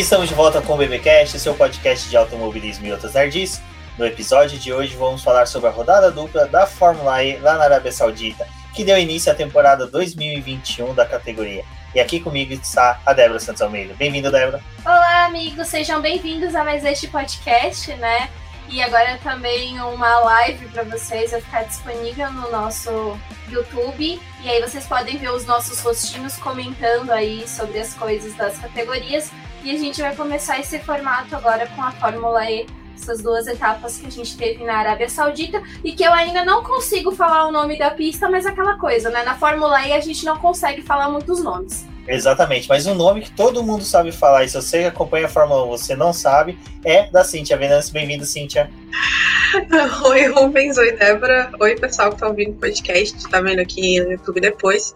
Estamos de volta com o BBcast, seu podcast de automobilismo e outras nerds. No episódio de hoje vamos falar sobre a rodada dupla da Fórmula E lá na Arábia Saudita, que deu início à temporada 2021 da categoria. E aqui comigo está a Débora Santos Almeida. Bem-vinda, Débora. Olá, amigos, sejam bem-vindos a mais este podcast, né? E agora também uma live para vocês vai ficar disponível no nosso YouTube. E aí vocês podem ver os nossos rostinhos comentando aí sobre as coisas das categorias. E a gente vai começar esse formato agora com a Fórmula E essas duas etapas que a gente teve na Arábia Saudita e que eu ainda não consigo falar o nome da pista, mas aquela coisa, né? Na Fórmula E a gente não consegue falar muitos nomes. Exatamente, mas um nome que todo mundo sabe falar, e se você acompanha a Fórmula 1 você não sabe, é da Cíntia Venâncio. Bem-vindo, Cíntia. Oi, Rubens. Oi, Débora. Oi, pessoal que está ouvindo o podcast, tá vendo aqui no YouTube depois.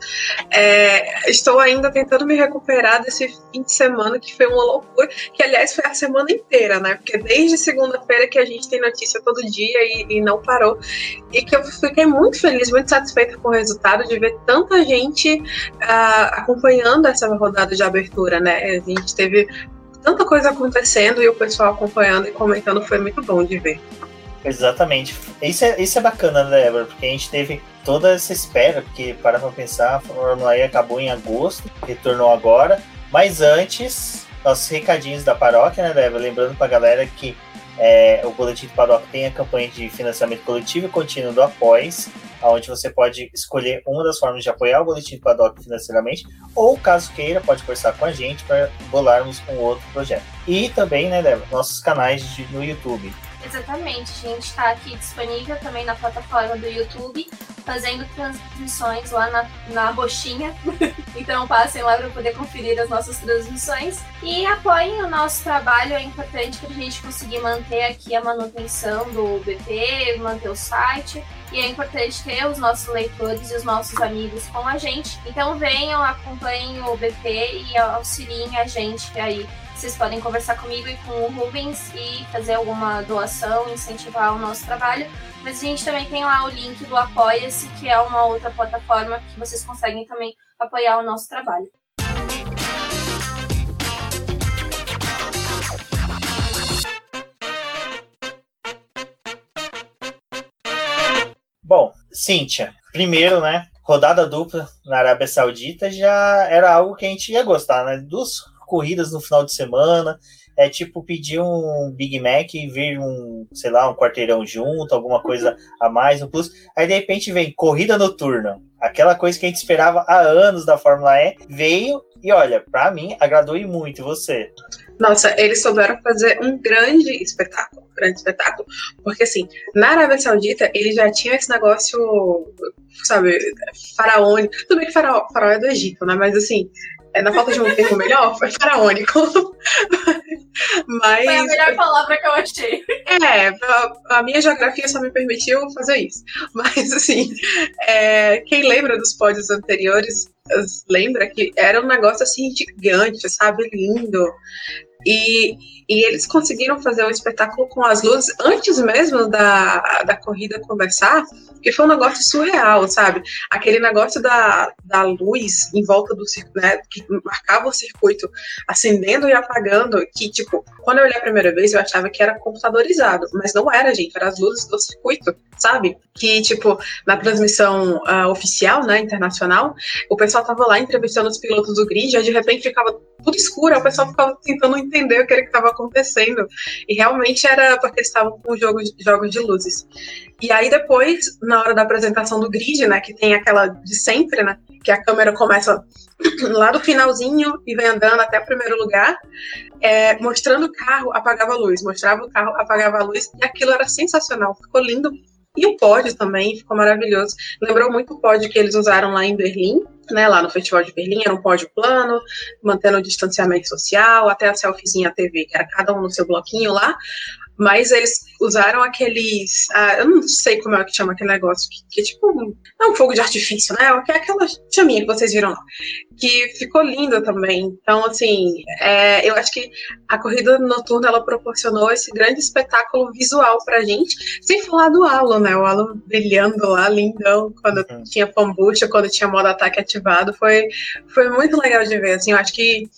É, estou ainda tentando me recuperar desse fim de semana que foi uma loucura, que aliás foi a semana inteira, né? Porque desde segunda-feira que a gente tem notícia todo dia e, e, não parou. E que eu fiquei muito feliz, muito satisfeita com o resultado de ver tanta gente uh, acompanhando essa rodada de abertura, né? A gente teve tanta coisa acontecendo e o pessoal acompanhando e comentando foi muito bom de ver. Exatamente. Isso é, isso é bacana, né, Débora? Porque a gente teve toda essa espera, porque para pra pensar, a Fórmula E acabou em agosto, retornou agora. Mas antes, nossos recadinhos da paróquia, né, Débora? Lembrando pra galera que é, o do Paddock tem a campanha de financiamento coletivo e contínuo do Após, onde você pode escolher uma das formas de apoiar o Boletim do Paddock financeiramente, ou caso queira, pode conversar com a gente para bolarmos um outro projeto. E também, né, Débora, nossos canais de, no YouTube. Exatamente, a gente está aqui disponível também na plataforma do YouTube, fazendo transmissões lá na, na roxinha. então passem lá para poder conferir as nossas transmissões. E apoiem o nosso trabalho, é importante para a gente conseguir manter aqui a manutenção do BP, manter o site. E é importante ter os nossos leitores e os nossos amigos com a gente. Então venham, acompanhem o BP e auxiliem a gente aí vocês podem conversar comigo e com o Rubens e fazer alguma doação, incentivar o nosso trabalho. Mas a gente também tem lá o link do Apoia-se, que é uma outra plataforma que vocês conseguem também apoiar o nosso trabalho. Bom, Cíntia, primeiro, né? Rodada dupla na Arábia Saudita já era algo que a gente ia gostar, né? Dos corridas no final de semana. É tipo pedir um Big Mac e vir um, sei lá, um quarteirão junto, alguma coisa a mais, um plus. Aí de repente vem corrida noturna. Aquela coisa que a gente esperava há anos da Fórmula E veio e olha, para mim agradou e muito. Você? Nossa, eles souberam fazer um grande espetáculo, grande espetáculo. Porque assim, na Arábia Saudita, eles já tinham esse negócio, sabe, faraônico. Tudo bem que faraó, faraó é do Egito, né? Mas assim, é, na falta de um termo melhor, foi faraônico. Mas, foi a melhor palavra que eu achei. É, a, a, minha geografia só me permitiu fazer isso. Mas, assim, é, quem lembra dos pódios anteriores, lembra que era um negócio assim gigante, sabe? Lindo. E, e eles conseguiram fazer um espetáculo com as luzes antes mesmo da, da corrida começar, que foi um negócio surreal, sabe? Aquele negócio da, da luz em volta do circuito, né, que marcava o circuito acendendo e apagando, que, tipo, quando eu olhei a primeira vez, eu achava que era computadorizado, mas não era, gente, eram as luzes do circuito, sabe? Que, tipo, na transmissão uh, oficial, né, internacional, o pessoal tava lá entrevistando os pilotos do grid, e de repente ficava tudo escuro, o pessoal ficava tentando entender o que estava acontecendo. E realmente era porque eles estavam com jogos, jogos de luzes. E aí depois, na hora da apresentação do grid, né, que tem aquela de sempre, né, que a câmera começa lá do finalzinho e vem andando até o primeiro lugar, é, mostrando o carro, apagava a luz, mostrava o carro, apagava a luz, e aquilo era sensacional, ficou lindo e o pódio também ficou maravilhoso. Lembrou muito o pódio que eles usaram lá em Berlim, né, lá no Festival de Berlim, era um pódio plano, mantendo o distanciamento social, até a selfiezinha TV, que era cada um no seu bloquinho lá mas eles usaram aqueles. Ah, eu não sei como é que chama aquele negócio, que, que é tipo. Não é um fogo de artifício, né? É aquela chaminha que vocês viram lá. Que ficou linda também. Então, assim, é, eu acho que a corrida noturna ela proporcionou esse grande espetáculo visual pra gente. Sem falar do Alan, né? O Alan brilhando lá, lindão, quando uhum. tinha pambucha, quando tinha modo ataque ativado. Foi, foi muito legal de ver. Assim, eu acho que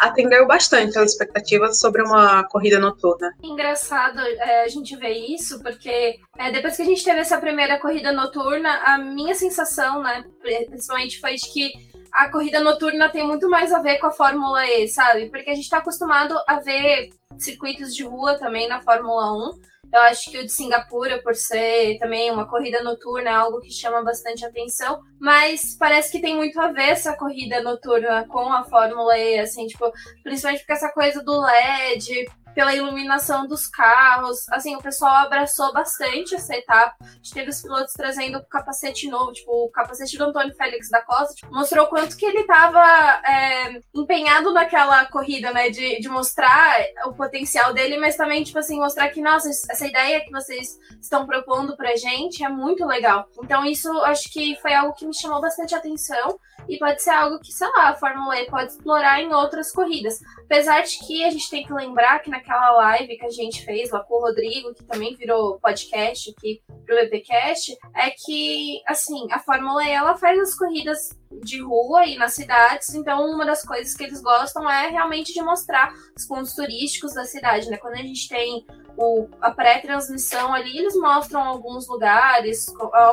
atendeu bastante às expectativas sobre uma corrida noturna. Engraçado é, a gente ver isso, porque é, depois que a gente teve essa primeira corrida noturna, a minha sensação, né, principalmente foi de que a corrida noturna tem muito mais a ver com a Fórmula E, sabe? Porque a gente está acostumado a ver circuitos de rua também na Fórmula 1. Eu acho que o de Singapura, por ser também uma corrida noturna, é algo que chama bastante atenção. Mas parece que tem muito a ver essa corrida noturna com a Fórmula E, assim, tipo, principalmente porque essa coisa do LED, pela iluminação dos carros. Assim, o pessoal abraçou bastante essa etapa. A gente teve os pilotos trazendo capacete novo, tipo, o capacete do Antônio Félix da Costa, tipo, mostrou quanto que ele estava é, empenhado naquela corrida, né? De, de mostrar o potencial dele, mas também, tipo assim, mostrar que, nossa, essa ideia que vocês estão propondo pra gente é muito legal. Então, isso acho que foi algo que me chamou bastante atenção e pode ser algo que, sei lá, a Fórmula E pode explorar em outras corridas. Apesar de que a gente tem que lembrar que naquela live que a gente fez lá com o Rodrigo, que também virou podcast aqui pro BBcast, é que, assim, a Fórmula E ela faz as corridas de rua e nas cidades, então uma das coisas que eles gostam é realmente de mostrar os pontos turísticos da cidade, né? Quando a gente tem o, a pré-transmissão ali, eles mostram alguns lugares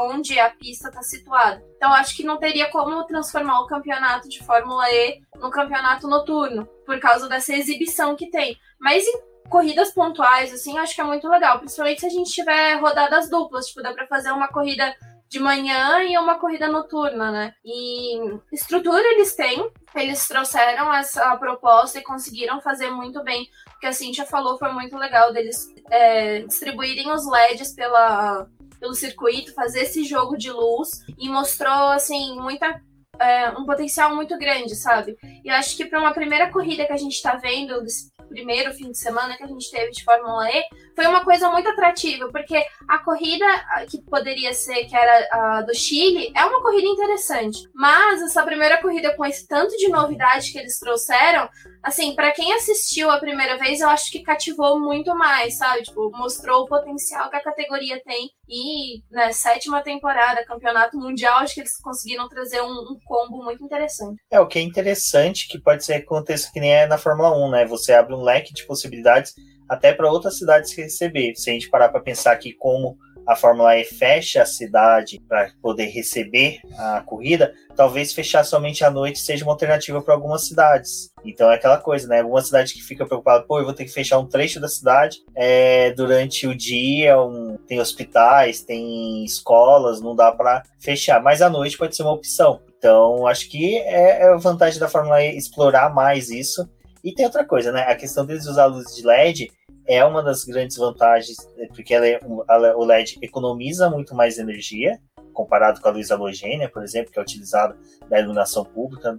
onde a pista está situada. Então acho que não teria como transformar o campeonato de Fórmula E no campeonato noturno, por causa dessa exibição que tem. Mas corridas pontuais, assim, acho que é muito legal, principalmente se a gente tiver rodadas duplas, tipo, dá para fazer uma corrida de manhã e uma corrida noturna, né? E estrutura eles têm, eles trouxeram essa proposta e conseguiram fazer muito bem. O que a Cintia falou foi muito legal deles é, distribuírem os LEDs pela, pelo circuito, fazer esse jogo de luz e mostrou, assim, muita é, um potencial muito grande, sabe? E acho que para uma primeira corrida que a gente está vendo, desse primeiro fim de semana que a gente teve de Fórmula E, foi uma coisa muito atrativa, porque a corrida que poderia ser, que era a do Chile, é uma corrida interessante. Mas essa primeira corrida com esse tanto de novidade que eles trouxeram, assim, para quem assistiu a primeira vez, eu acho que cativou muito mais, sabe? Tipo, mostrou o potencial que a categoria tem. E, né, sétima temporada, campeonato mundial, acho que eles conseguiram trazer um, um combo muito interessante. É, o que é interessante que pode ser que aconteça que nem é na Fórmula 1, né? Você abre um leque de possibilidades até para outras cidades receber. Se a gente parar para pensar que como a Fórmula E fecha a cidade para poder receber a corrida, talvez fechar somente à noite seja uma alternativa para algumas cidades. Então é aquela coisa, né? Alguma cidade que fica preocupada, pô, eu vou ter que fechar um trecho da cidade é, durante o dia, um, tem hospitais, tem escolas, não dá para fechar. Mas à noite pode ser uma opção. Então acho que é, é a vantagem da Fórmula E explorar mais isso. E tem outra coisa, né? A questão deles usar luz de LED é uma das grandes vantagens, é, porque ela é, ela, o LED economiza muito mais energia, comparado com a luz halogênia, por exemplo, que é utilizada na iluminação pública,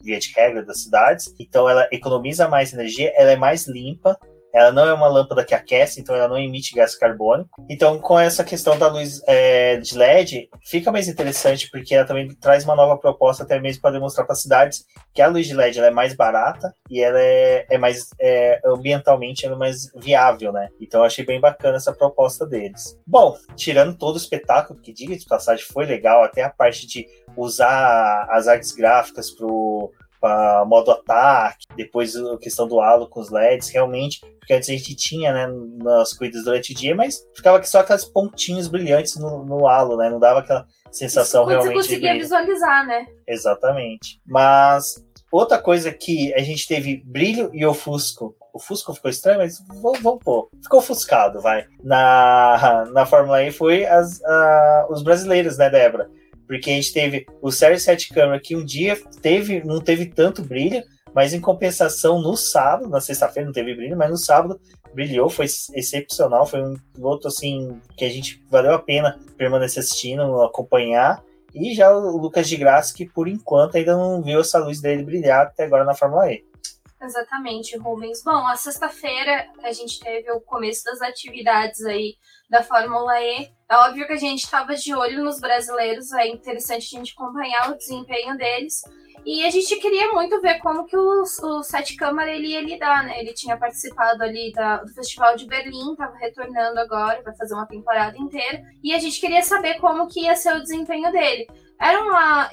via de regra das cidades. Então, ela economiza mais energia, ela é mais limpa, ela não é uma lâmpada que aquece, então ela não emite gás carbônico. Então, com essa questão da luz é, de LED, fica mais interessante porque ela também traz uma nova proposta, até mesmo para demonstrar para cidades que a luz de LED é mais barata e ela é, é mais é, ambientalmente é mais viável, né? Então, achei bem bacana essa proposta deles. Bom, tirando todo o espetáculo, que diga de passagem foi legal, até a parte de usar as artes gráficas pro para modo ataque, depois a questão do halo com os LEDs, realmente, porque antes a gente tinha, né, nas corridas durante o dia, mas ficava só aquelas pontinhos brilhantes no, no halo, né, não dava aquela sensação Isso, realmente. Você conseguia visualizar, né? Exatamente. Mas outra coisa que a gente teve brilho e ofusco. O Fusco ficou estranho, mas vamos, vamos pôr. Ficou ofuscado, vai. Na, na Fórmula E foi as, os brasileiros, né, Débora? Porque a gente teve o Série 7 Câmara que um dia teve, não teve tanto brilho, mas em compensação no sábado, na sexta-feira não teve brilho, mas no sábado brilhou, foi excepcional, foi um piloto assim que a gente valeu a pena permanecer assistindo, acompanhar. E já o Lucas de Graça, que por enquanto ainda não viu essa luz dele brilhar até agora na Fórmula E. Exatamente, Rubens. Bom, a sexta-feira a gente teve o começo das atividades aí da Fórmula E. É óbvio que a gente estava de olho nos brasileiros, é interessante a gente acompanhar o desempenho deles. E a gente queria muito ver como que o, o Sete Câmara ele ia lidar, né? Ele tinha participado ali da, do Festival de Berlim, estava retornando agora, vai fazer uma temporada inteira. E a gente queria saber como que ia ser o desempenho dele. Era uma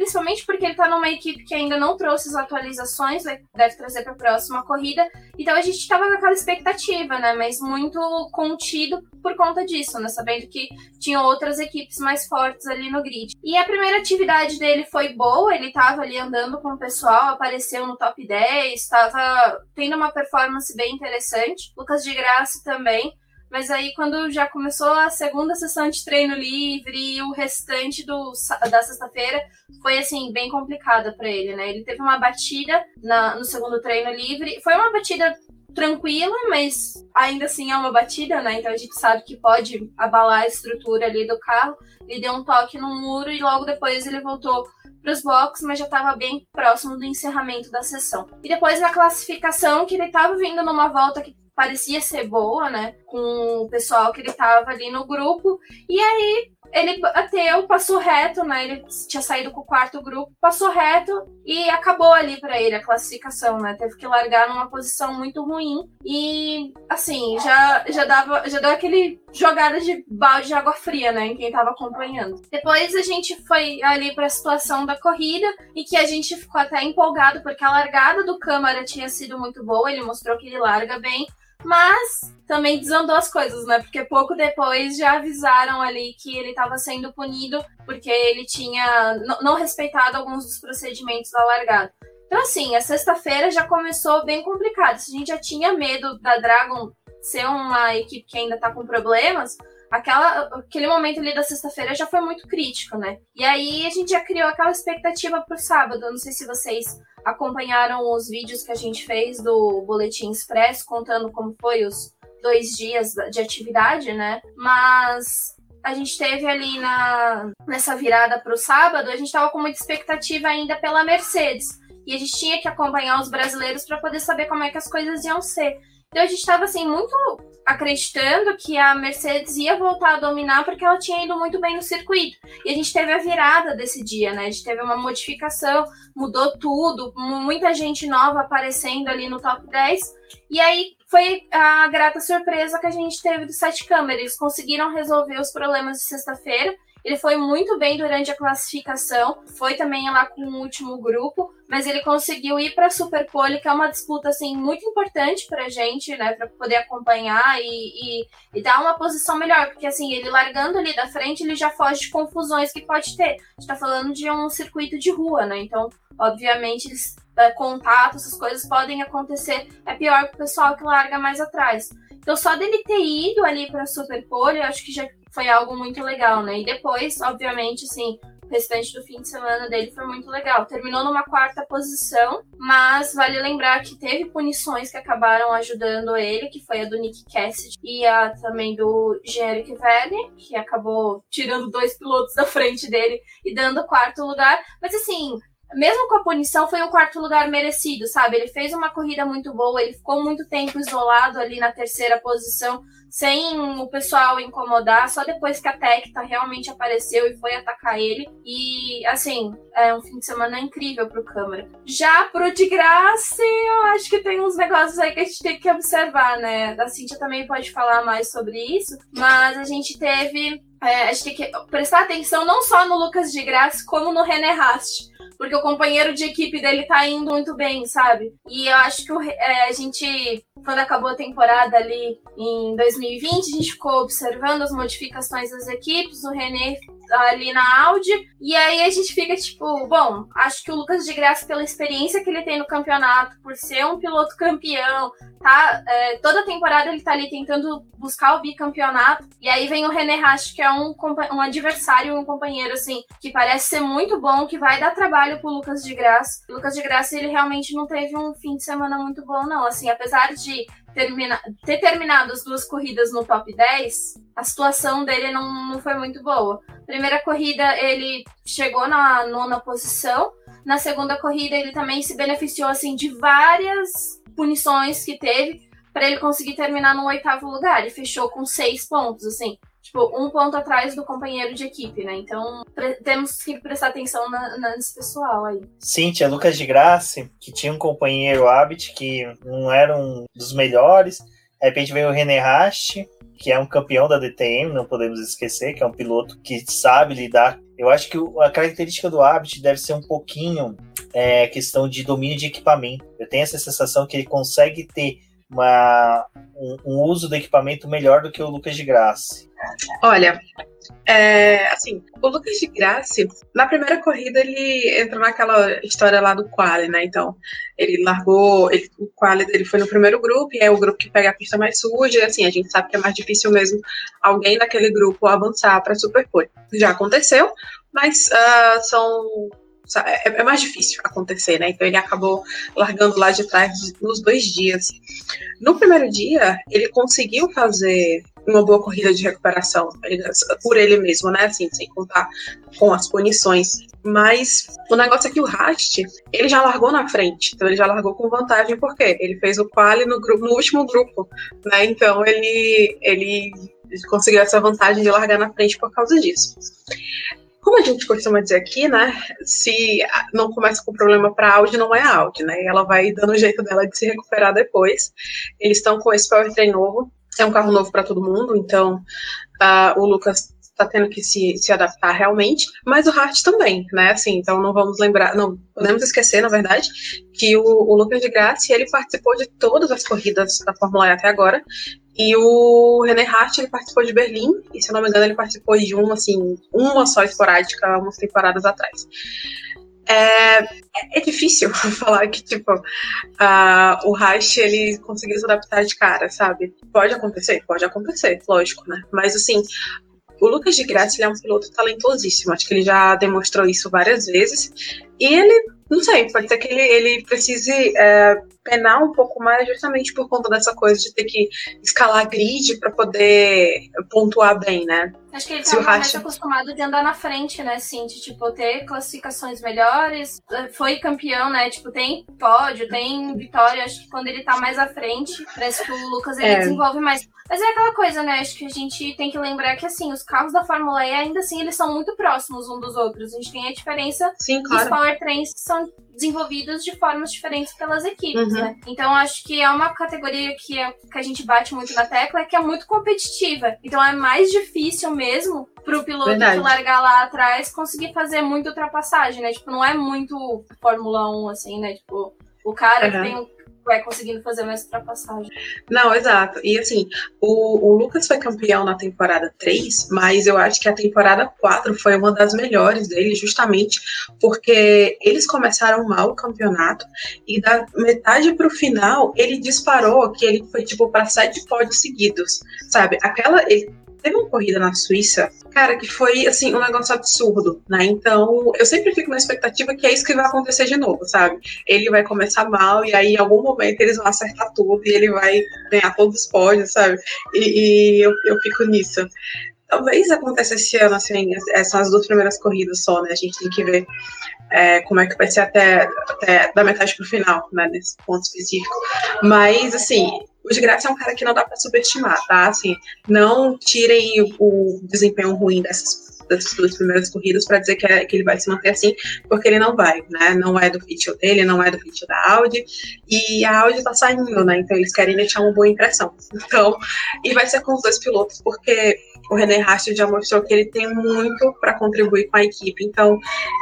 principalmente porque ele tá numa equipe que ainda não trouxe as atualizações, deve trazer para a próxima corrida. Então a gente tava com aquela expectativa, né? Mas muito contido por conta disso, né? Sabendo que tinha outras equipes mais fortes ali no grid. E a primeira atividade dele foi boa, ele tava ali andando com o pessoal, apareceu no top 10, estava tendo uma performance bem interessante. Lucas de Graça também. Mas aí, quando já começou a segunda sessão de treino livre e o restante do, da sexta-feira, foi, assim, bem complicada para ele, né? Ele teve uma batida na, no segundo treino livre. Foi uma batida tranquila, mas ainda assim é uma batida, né? Então a gente sabe que pode abalar a estrutura ali do carro. Ele deu um toque no muro e logo depois ele voltou para os boxes, mas já estava bem próximo do encerramento da sessão. E depois na classificação, que ele estava vindo numa volta que parecia ser boa, né? Com o pessoal que ele tava ali no grupo. E aí ele bateu, passou reto, né? Ele tinha saído com o quarto grupo, passou reto e acabou ali para ele a classificação, né? Teve que largar numa posição muito ruim e assim, já já dava, já deu aquele jogada de balde de água fria, né, em quem tava acompanhando. Depois a gente foi ali para a situação da corrida e que a gente ficou até empolgado porque a largada do Câmara tinha sido muito boa, ele mostrou que ele larga bem mas também desandou as coisas, né? Porque pouco depois já avisaram ali que ele estava sendo punido porque ele tinha não respeitado alguns dos procedimentos da largada. Então, assim, a sexta-feira já começou bem complicado. Se a gente já tinha medo da Dragon ser uma equipe que ainda tá com problemas, aquela, aquele momento ali da sexta-feira já foi muito crítico, né? E aí a gente já criou aquela expectativa pro sábado. Eu não sei se vocês acompanharam os vídeos que a gente fez do Boletim Expresso, contando como foi os dois dias de atividade, né? Mas a gente teve ali na, nessa virada para o sábado, a gente estava com muita expectativa ainda pela Mercedes. E a gente tinha que acompanhar os brasileiros para poder saber como é que as coisas iam ser. Então a gente estava assim muito acreditando que a Mercedes ia voltar a dominar porque ela tinha ido muito bem no circuito. E a gente teve a virada desse dia, né? A gente teve uma modificação, mudou tudo, muita gente nova aparecendo ali no top 10. E aí foi a grata surpresa que a gente teve do Sete Câmara. Eles conseguiram resolver os problemas de sexta-feira ele foi muito bem durante a classificação, foi também lá com o último grupo, mas ele conseguiu ir para a Superpole, que é uma disputa assim muito importante para a gente, né, para poder acompanhar e, e, e, dar uma posição melhor, porque assim ele largando ali da frente, ele já foge de confusões que pode ter. A gente está falando de um circuito de rua, né? Então, obviamente, eles, é, contatos, essas coisas podem acontecer. É pior para o pessoal que larga mais atrás. Então, só dele ter ido ali para a Superpole, eu acho que já foi algo muito legal, né? E depois, obviamente, assim, o restante do fim de semana dele foi muito legal. Terminou numa quarta posição, mas vale lembrar que teve punições que acabaram ajudando ele, que foi a do Nick Cassidy e a também do Generic Verne, que acabou tirando dois pilotos da frente dele e dando quarto lugar. Mas assim, mesmo com a punição, foi um quarto lugar merecido, sabe? Ele fez uma corrida muito boa, ele ficou muito tempo isolado ali na terceira posição, sem o pessoal incomodar, só depois que a Tecta realmente apareceu e foi atacar ele. E, assim, é um fim de semana incrível pro Câmara. Já pro de graça, eu acho que tem uns negócios aí que a gente tem que observar, né? A Cintia também pode falar mais sobre isso, mas a gente teve. É, a gente tem que prestar atenção não só no Lucas de Graça, como no René Rast porque o companheiro de equipe dele tá indo muito bem, sabe? E eu acho que o, é, a gente, quando acabou a temporada ali em 2020, a gente ficou observando as modificações das equipes, o René ali na Audi. E aí a gente fica tipo, bom, acho que o Lucas de Graça, pela experiência que ele tem no campeonato, por ser um piloto campeão, tá? É, toda temporada ele tá ali tentando buscar o bicampeonato. E aí vem o René Rasch, que é um, um adversário, um companheiro, assim, que parece ser muito bom, que vai dar trabalho pro Lucas de Graça. O Lucas de Graça, ele realmente não teve um fim de semana muito bom, não. Assim, apesar de termina, ter terminado as duas corridas no top 10, a situação dele não, não foi muito boa. Primeira corrida, ele chegou na nona posição. Na segunda corrida, ele também se beneficiou assim de várias punições que teve para ele conseguir terminar no oitavo lugar. Ele fechou com seis pontos, assim tipo, um ponto atrás do companheiro de equipe, né? Então, temos que prestar atenção na, nesse pessoal aí. Cíntia, Lucas de Graça, que tinha um companheiro Habit que não era um dos melhores, De repente vem o René Rasch, que é um campeão da DTM, não podemos esquecer, que é um piloto que sabe lidar. Eu acho que a característica do Abt deve ser um pouquinho é, questão de domínio de equipamento. Eu tenho essa sensação que ele consegue ter uma, um, um uso do equipamento melhor do que o Lucas de Graça. Olha, é, assim, o Lucas de Graça, na primeira corrida ele entrou naquela história lá do quali, né? Então, ele largou, ele, o quali dele foi no primeiro grupo, e é o grupo que pega a pista mais suja, assim, a gente sabe que é mais difícil mesmo alguém daquele grupo avançar para Superpole. Já aconteceu, mas uh, são é, é, mais difícil acontecer, né? Então ele acabou largando lá de trás nos dois dias. No primeiro dia, ele conseguiu fazer uma boa corrida de recuperação por ele mesmo, né? Assim, sem contar com as punições. Mas o negócio é que o Rast, ele já largou na frente. Então ele já largou com vantagem, porque ele fez o quali no, grupo, no último grupo, né? Então ele, ele conseguiu essa vantagem de largar na frente por causa disso. Como a gente costuma dizer aqui, né? Se não começa com problema para Audi, não é Audi, né? Ela vai dando o jeito dela de se recuperar depois. Eles estão com esse powertrain novo, é um carro novo para todo mundo, então uh, o Lucas está tendo que se, se adaptar realmente, mas o Hart também, né? Assim, então não vamos lembrar, não podemos esquecer, na verdade, que o, o Lucas de Graça ele participou de todas as corridas da Fórmula E até agora, e o René Hart, ele participou de Berlim, e se eu não me engano, ele participou de uma, assim, uma só esporádica, umas temporadas atrás. É, é difícil falar que, tipo, uh, o Hart, ele conseguiu se adaptar de cara, sabe? Pode acontecer? Pode acontecer, lógico, né? Mas, assim, o Lucas de Graça, ele é um piloto talentosíssimo, acho que ele já demonstrou isso várias vezes, e ele, não sei, pode ser que ele, ele precise é, penar um pouco mais justamente por conta dessa coisa de ter que escalar grid para poder pontuar bem, né? Acho que ele tá mais acostumado de andar na frente, né, assim, de, tipo, ter classificações melhores, foi campeão, né, tipo, tem pódio, tem vitória, acho que quando ele tá mais à frente, parece que o Lucas, ele é. desenvolve mais. Mas é aquela coisa, né, acho que a gente tem que lembrar que, assim, os carros da Fórmula E, ainda assim, eles são muito próximos um dos outros, a gente tem a diferença Sim, claro. dos powertrains que são desenvolvidos de formas diferentes pelas equipes, uhum. Né? Então acho que é uma categoria que, é, que a gente bate muito na tecla, é que é muito competitiva. Então é mais difícil mesmo pro piloto Verdade. que largar lá atrás conseguir fazer muita ultrapassagem, né? Tipo, não é muito Fórmula 1, assim, né? Tipo, o cara uhum. que tem vai conseguindo fazer mais ultrapassagem. Não, exato. E assim, o, o, Lucas foi campeão na temporada 3, mas eu acho que a temporada 4 foi uma das melhores dele, justamente porque eles começaram mal o campeonato e da metade para o final ele disparou que ele foi tipo para sete pódios seguidos, sabe? Aquela ele, Teve uma corrida na Suíça, cara, que foi assim, um negócio absurdo, né? Então, eu sempre fico na expectativa que é isso que vai acontecer de novo, sabe? Ele vai começar mal e aí em algum momento eles vão acertar tudo e ele vai ganhar todos os pódios, sabe? E, e eu, eu fico nisso. Talvez aconteça esse ano, assim, essas duas primeiras corridas só, né? A gente tem que ver é, como é que vai ser até, até da metade pro final, né? Nesse ponto específico. Mas, assim, o Graça é um cara que não dá para subestimar, tá? Assim, não tirem o, o desempenho ruim dessas das duas primeiras corridas para dizer que, é, que, ele vai se manter assim, porque ele não vai, né? Não é do feature dele, não é do feature da Audi, e a Audi tá saindo, né? Então eles querem deixar uma boa impressão. Então, e vai ser com os dois pilotos, porque o René Rast já mostrou que ele tem muito para contribuir com a equipe, então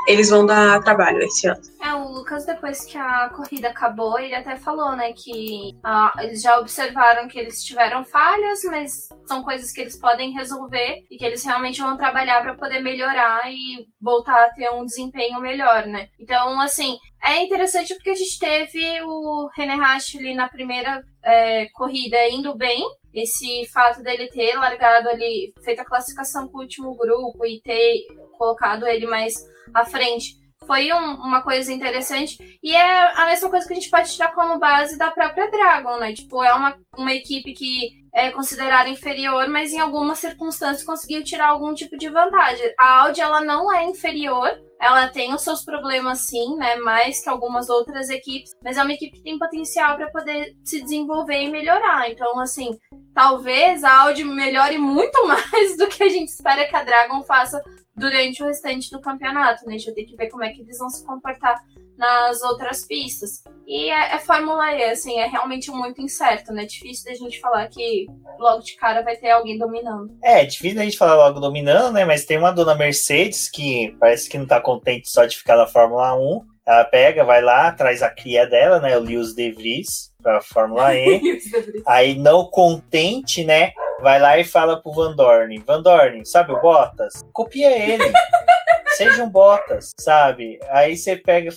eles vão dar trabalho esse ano. É, o Lucas, depois que a corrida acabou, ele até falou, né, que ah, eles já observaram que eles tiveram falhas, mas são coisas que eles podem resolver e que eles realmente vão trabalhar para poder melhorar e voltar a ter um desempenho melhor, né? Então, assim, é interessante porque a gente teve o René ali na primeira é, corrida indo bem, esse fato dele ter largado ali, feito a classificação com o último grupo e ter colocado ele mais à frente, foi um, uma coisa interessante. E é a mesma coisa que a gente pode tirar como base da própria Dragon, né? Tipo, é uma, uma equipe que é considerada inferior, mas em algumas circunstâncias conseguiu tirar algum tipo de vantagem. A Audi, ela não é inferior, ela tem os seus problemas sim, né, mais que algumas outras equipes, mas é uma equipe que tem potencial para poder se desenvolver e melhorar. Então, assim, talvez a Audi melhore muito mais do que a gente espera que a Dragon faça durante o restante do campeonato, né? A gente vai ter que ver como é que eles vão se comportar nas outras pistas. E é, é Fórmula E, assim, é realmente muito incerto, né? Difícil da gente falar que logo de cara vai ter alguém dominando. É, difícil da gente falar logo dominando, né? Mas tem uma dona Mercedes que parece que não tá contente só de ficar na Fórmula 1. Ela pega, vai lá, traz a cria dela, né? O Lewis De Vries, pra Fórmula E. Aí, não contente, né? Vai lá e fala pro Van Dorn: Van Dorn, sabe o Bottas? Copia ele. Seja um Bottas, sabe? Aí você pega,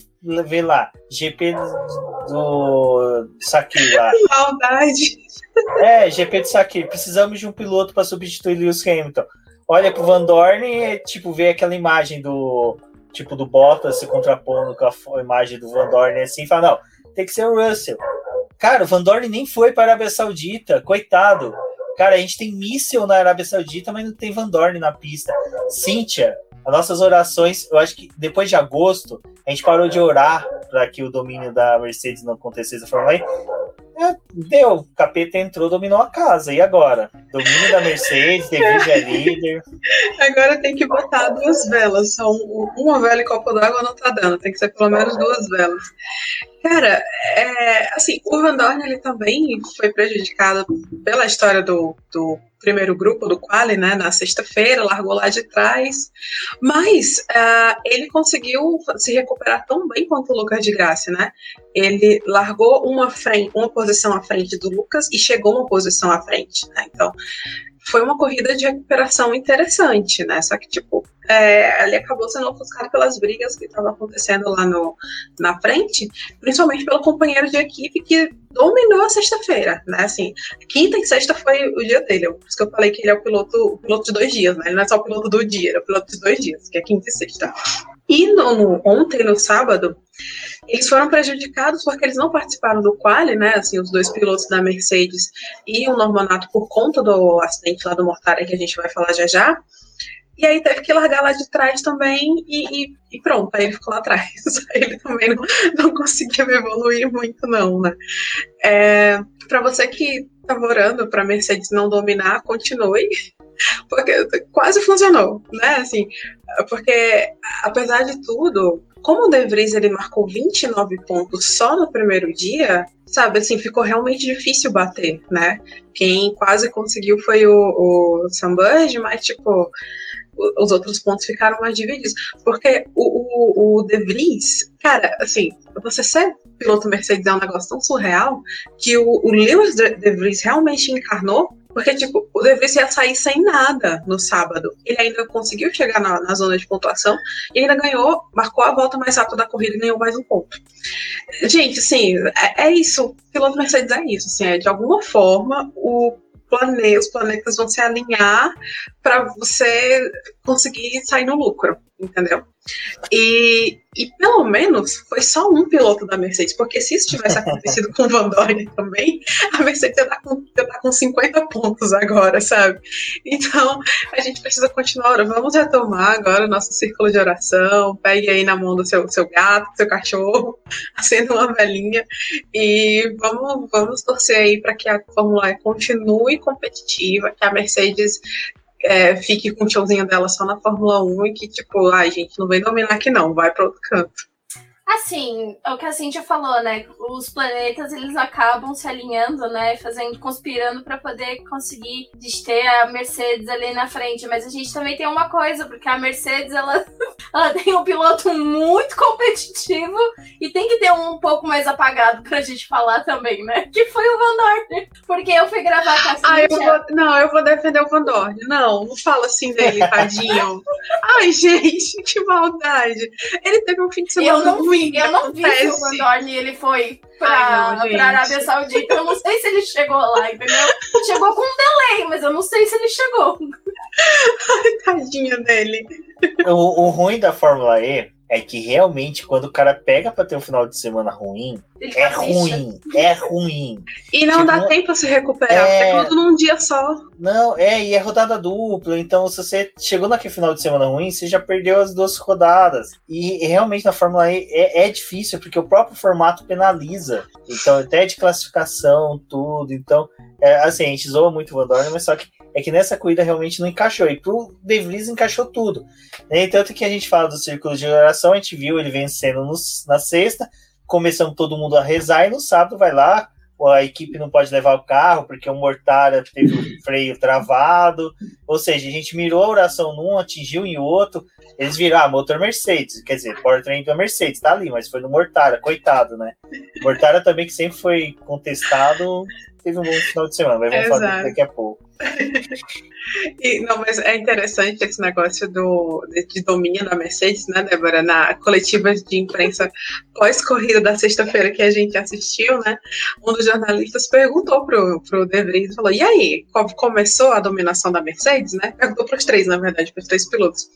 vê lá, GP do, Sakir lá. Maldade. É, GP do Sakir. Precisamos de um piloto para substituir Lewis Hamilton. Olha pro Van Dorn e, tipo, vê aquela imagem do tipo do Bottas se contrapondo com a imagem do Van Dorn assim, fala, não, tem que ser o Russell. Cara, o Van Dorn nem foi para a Arábia Saudita, coitado. Cara, a gente tem míssil na Arábia Saudita, mas não tem Van Dorn na pista. Cíntia, as nossas orações, eu acho que depois de agosto, a gente parou de orar para que o domínio da Mercedes não acontecesse da Fórmula E. É, deu, o capeta entrou, dominou a casa. E agora? Domínio da Mercedes, De é líder. Agora tem que botar duas velas. Só uma vela e copo d'água não tá dando. Tem que ser pelo menos duas velas. Cara, é, assim, o Van Dorn ele também foi prejudicado pela história do, do primeiro grupo do quali, né, na sexta-feira, largou lá de trás, mas uh, ele conseguiu se recuperar tão bem quanto o Lucas de Graça, né? Ele largou uma frente, uma posição à frente do Lucas e chegou uma posição à frente, né? Então, foi uma corrida de recuperação interessante, né? Só que, tipo, é, ele acabou sendo ofuscado pelas brigas que estavam acontecendo lá no, na frente, principalmente pelo companheiro de equipe que dominou a sexta-feira, né? Assim, quinta e sexta foi o dia dele. Por isso que eu falei que ele é o piloto, o piloto de dois dias, né? Ele não é só o piloto do dia, ele é o piloto de dois dias, que é quinta e sexta. E no, no, ontem, no sábado, eles foram prejudicados porque eles não participaram do quali, né? Assim, os dois pilotos da Mercedes e o Normanato por conta do acidente lá do Mortara que a gente vai falar já já. E aí teve que largar lá de trás também e, e, e pronto, aí ele ficou lá atrás. ele também não, não conseguiu evoluir muito, não, né? É, para você que estava orando para Mercedes não dominar, continue, porque quase funcionou, né? Assim, porque apesar de tudo, como o De Vries ele marcou 29 pontos só no primeiro dia, sabe, assim, ficou realmente difícil bater, né? Quem quase conseguiu foi o, o Sambudge, mas, tipo, os outros pontos ficaram mais divididos. Porque o, o, o De Vries, cara, assim, você ser piloto Mercedes é um negócio tão surreal que o, o Lewis De Vries realmente encarnou porque, tipo, o De Vries ia sair sem nada no sábado. Ele ainda conseguiu chegar na, na, zona de pontuação e ainda ganhou, marcou a volta mais rápida da corrida e ganhou mais um ponto. Gente, assim, é, é isso. O piloto Mercedes é isso. Assim, é, de alguma forma, o plane os planetas vão se alinhar para você conseguir sair no lucro, entendeu? E, e pelo menos foi só um piloto da Mercedes, porque se isso tivesse acontecido com o Van Dorn também, a Mercedes ia estar com, ia estar com 50 pontos agora, sabe? Então a gente precisa continuar. Vamos retomar agora o nosso círculo de oração. Pegue aí na mão do seu, seu gato, seu cachorro, acenda uma velhinha e vamos, vamos torcer aí para que a Fórmula E continue competitiva, que a Mercedes é, fique com o showzinho dela só na Fórmula 1 e que, tipo, ai, gente, não vem dominar aqui não, vai para outro canto. Assim, é o que a Cintia falou, né? Os planetas eles acabam se alinhando, né? Fazendo, conspirando para poder conseguir ter a Mercedes ali na frente. Mas a gente também tem uma coisa, porque a Mercedes ela, ela tem um piloto muito competitivo e tem que ter um, um pouco mais apagado pra gente falar também, né? Que foi o Van Dorn. Porque eu fui gravar com a Cintia. Ah, eu vou, não, eu vou defender o Van Dorn. Não, não fala assim dele, tadinho. Ai, gente, que maldade. Ele teve um fim de semana eu ruim eu não vi se o Van Dorn ele foi pra, Ai, pra Arábia Saudita. Eu não sei se ele chegou lá, entendeu? Chegou com um delay, mas eu não sei se ele chegou. Ai, tadinho dele. O, o ruim da Fórmula E é que realmente quando o cara pega para ter um final de semana ruim, Ele É capricha. ruim, é ruim. E não Tipo, dá tempo pra se recuperar, é- é tudo num dia só. Não, é, e é rodada dupla, então se você chegou naquele final de semana ruim, você já perdeu as duas rodadas. E, e realmente na Fórmula E é, é difícil, porque o próprio formato penaliza. Então, até de classificação, tudo. Então, é, assim, a gente zoa muito o Van Dorn, mas só que é que nessa corrida realmente não encaixou. E pro De Vries encaixou tudo. Né? Tanto que a gente fala do círculo de oração, a gente viu ele vencendo no- na sexta, começando todo mundo a rezar, e no sábado vai lá, a equipe não pode levar o carro porque o Mortara teve o freio travado. Ou seja, a gente mirou a oração num, atingiu em outro. Eles viram, ah, motor Mercedes. Quer dizer, powertrain da Mercedes, tá ali, mas foi no Mortara, coitado, né? Mortara também, que sempre foi contestado, teve um bom final de semana, mas vamos falar Exato. daqui a pouco. E, não, mas é interessante esse negócio do, de, de domínio da Mercedes, né, Débora? Na coletiva de imprensa pós-corrida da sexta-feira que a gente assistiu, né? Um dos jornalistas perguntou pro, pro De Vries, falou, e aí, como começou a dominação da Mercedes, né? Perguntou pros três, na verdade, pros três pilotos.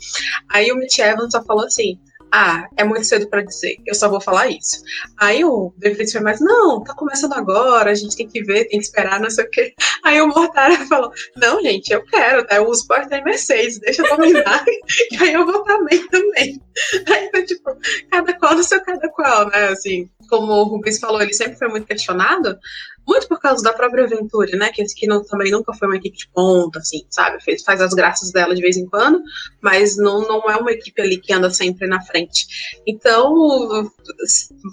Aí o Mitch Evans só falou assim, ah, é muito cedo para dizer, eu só vou falar isso. Aí o Vries foi mais, não, tá começando agora, a gente tem que ver, tem que esperar, não sei o quê. Aí o Mortara falou, não, gente, eu quero, né? Eu uso Porsche Mercedes, deixa eu dominar, e aí eu vou também também. Aí foi tipo, cada qual no seu cada qual, né? Assim, como o Rubens falou, ele sempre foi muito questionado, muito por causa da própria Venturi, né? Que, que não, também nunca foi uma equipe de ponta, assim, sabe? Fez, faz as graças dela de vez em quando, mas não, não é uma equipe ali que anda sempre na frente. Então,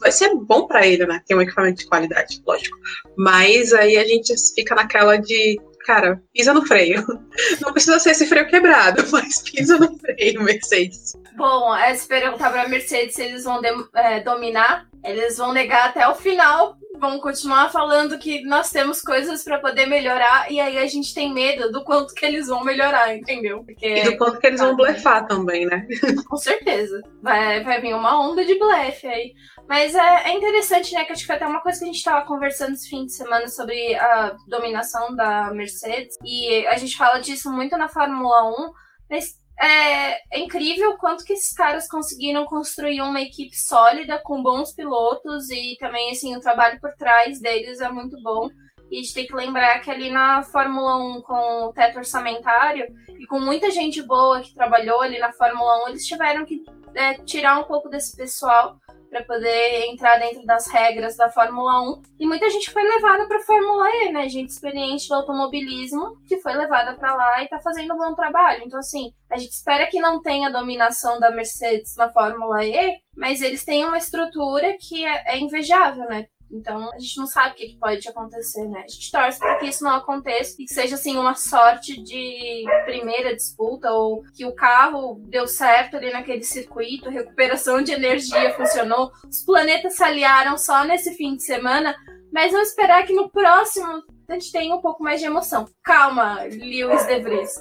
vai ser bom para ele, né? Ter um equipamento de qualidade, lógico. Mas aí a gente fica naquela de, cara, pisa no freio. Não precisa ser esse freio quebrado, mas pisa no freio, Mercedes. Bom, é, se perguntar pra Mercedes se eles vão dem- é, dominar, eles vão negar até o final, vão continuar falando que nós temos coisas pra poder melhorar, e aí a gente tem medo do quanto que eles vão melhorar, entendeu? Porque, E do quanto que eles vão blefar também, né? com certeza, vai, vai vir uma onda de blefe aí. Mas é, é interessante, né, que acho que foi até uma coisa que a gente tava conversando esse fim de semana sobre a dominação da Mercedes, e a gente fala disso muito na Fórmula 1, mas é, é incrível o quanto que esses caras conseguiram construir uma equipe sólida com bons pilotos e também assim o trabalho por trás deles é muito bom. E a gente tem que lembrar que ali na Fórmula 1 com o teto orçamentário e com muita gente boa que trabalhou ali na Fórmula 1, eles tiveram que é, tirar um pouco desse pessoal para poder entrar dentro das regras da Fórmula 1. E muita gente foi levada para a Fórmula E, né? Gente experiente do automobilismo que foi levada para lá e tá fazendo um bom trabalho. Então, assim, a gente espera que não tenha dominação da Mercedes na Fórmula E, mas eles têm uma estrutura que é, é invejável, né? Então a gente não sabe o que que pode acontecer, né? A gente torce para que isso não aconteça e que seja assim uma sorte de primeira disputa ou que o carro deu certo ali naquele circuito, recuperação de energia funcionou, os planetas se aliaram só nesse fim de semana, mas vamos esperar que no próximo a gente tenha um pouco mais de emoção. Calma, Lewis De Vries.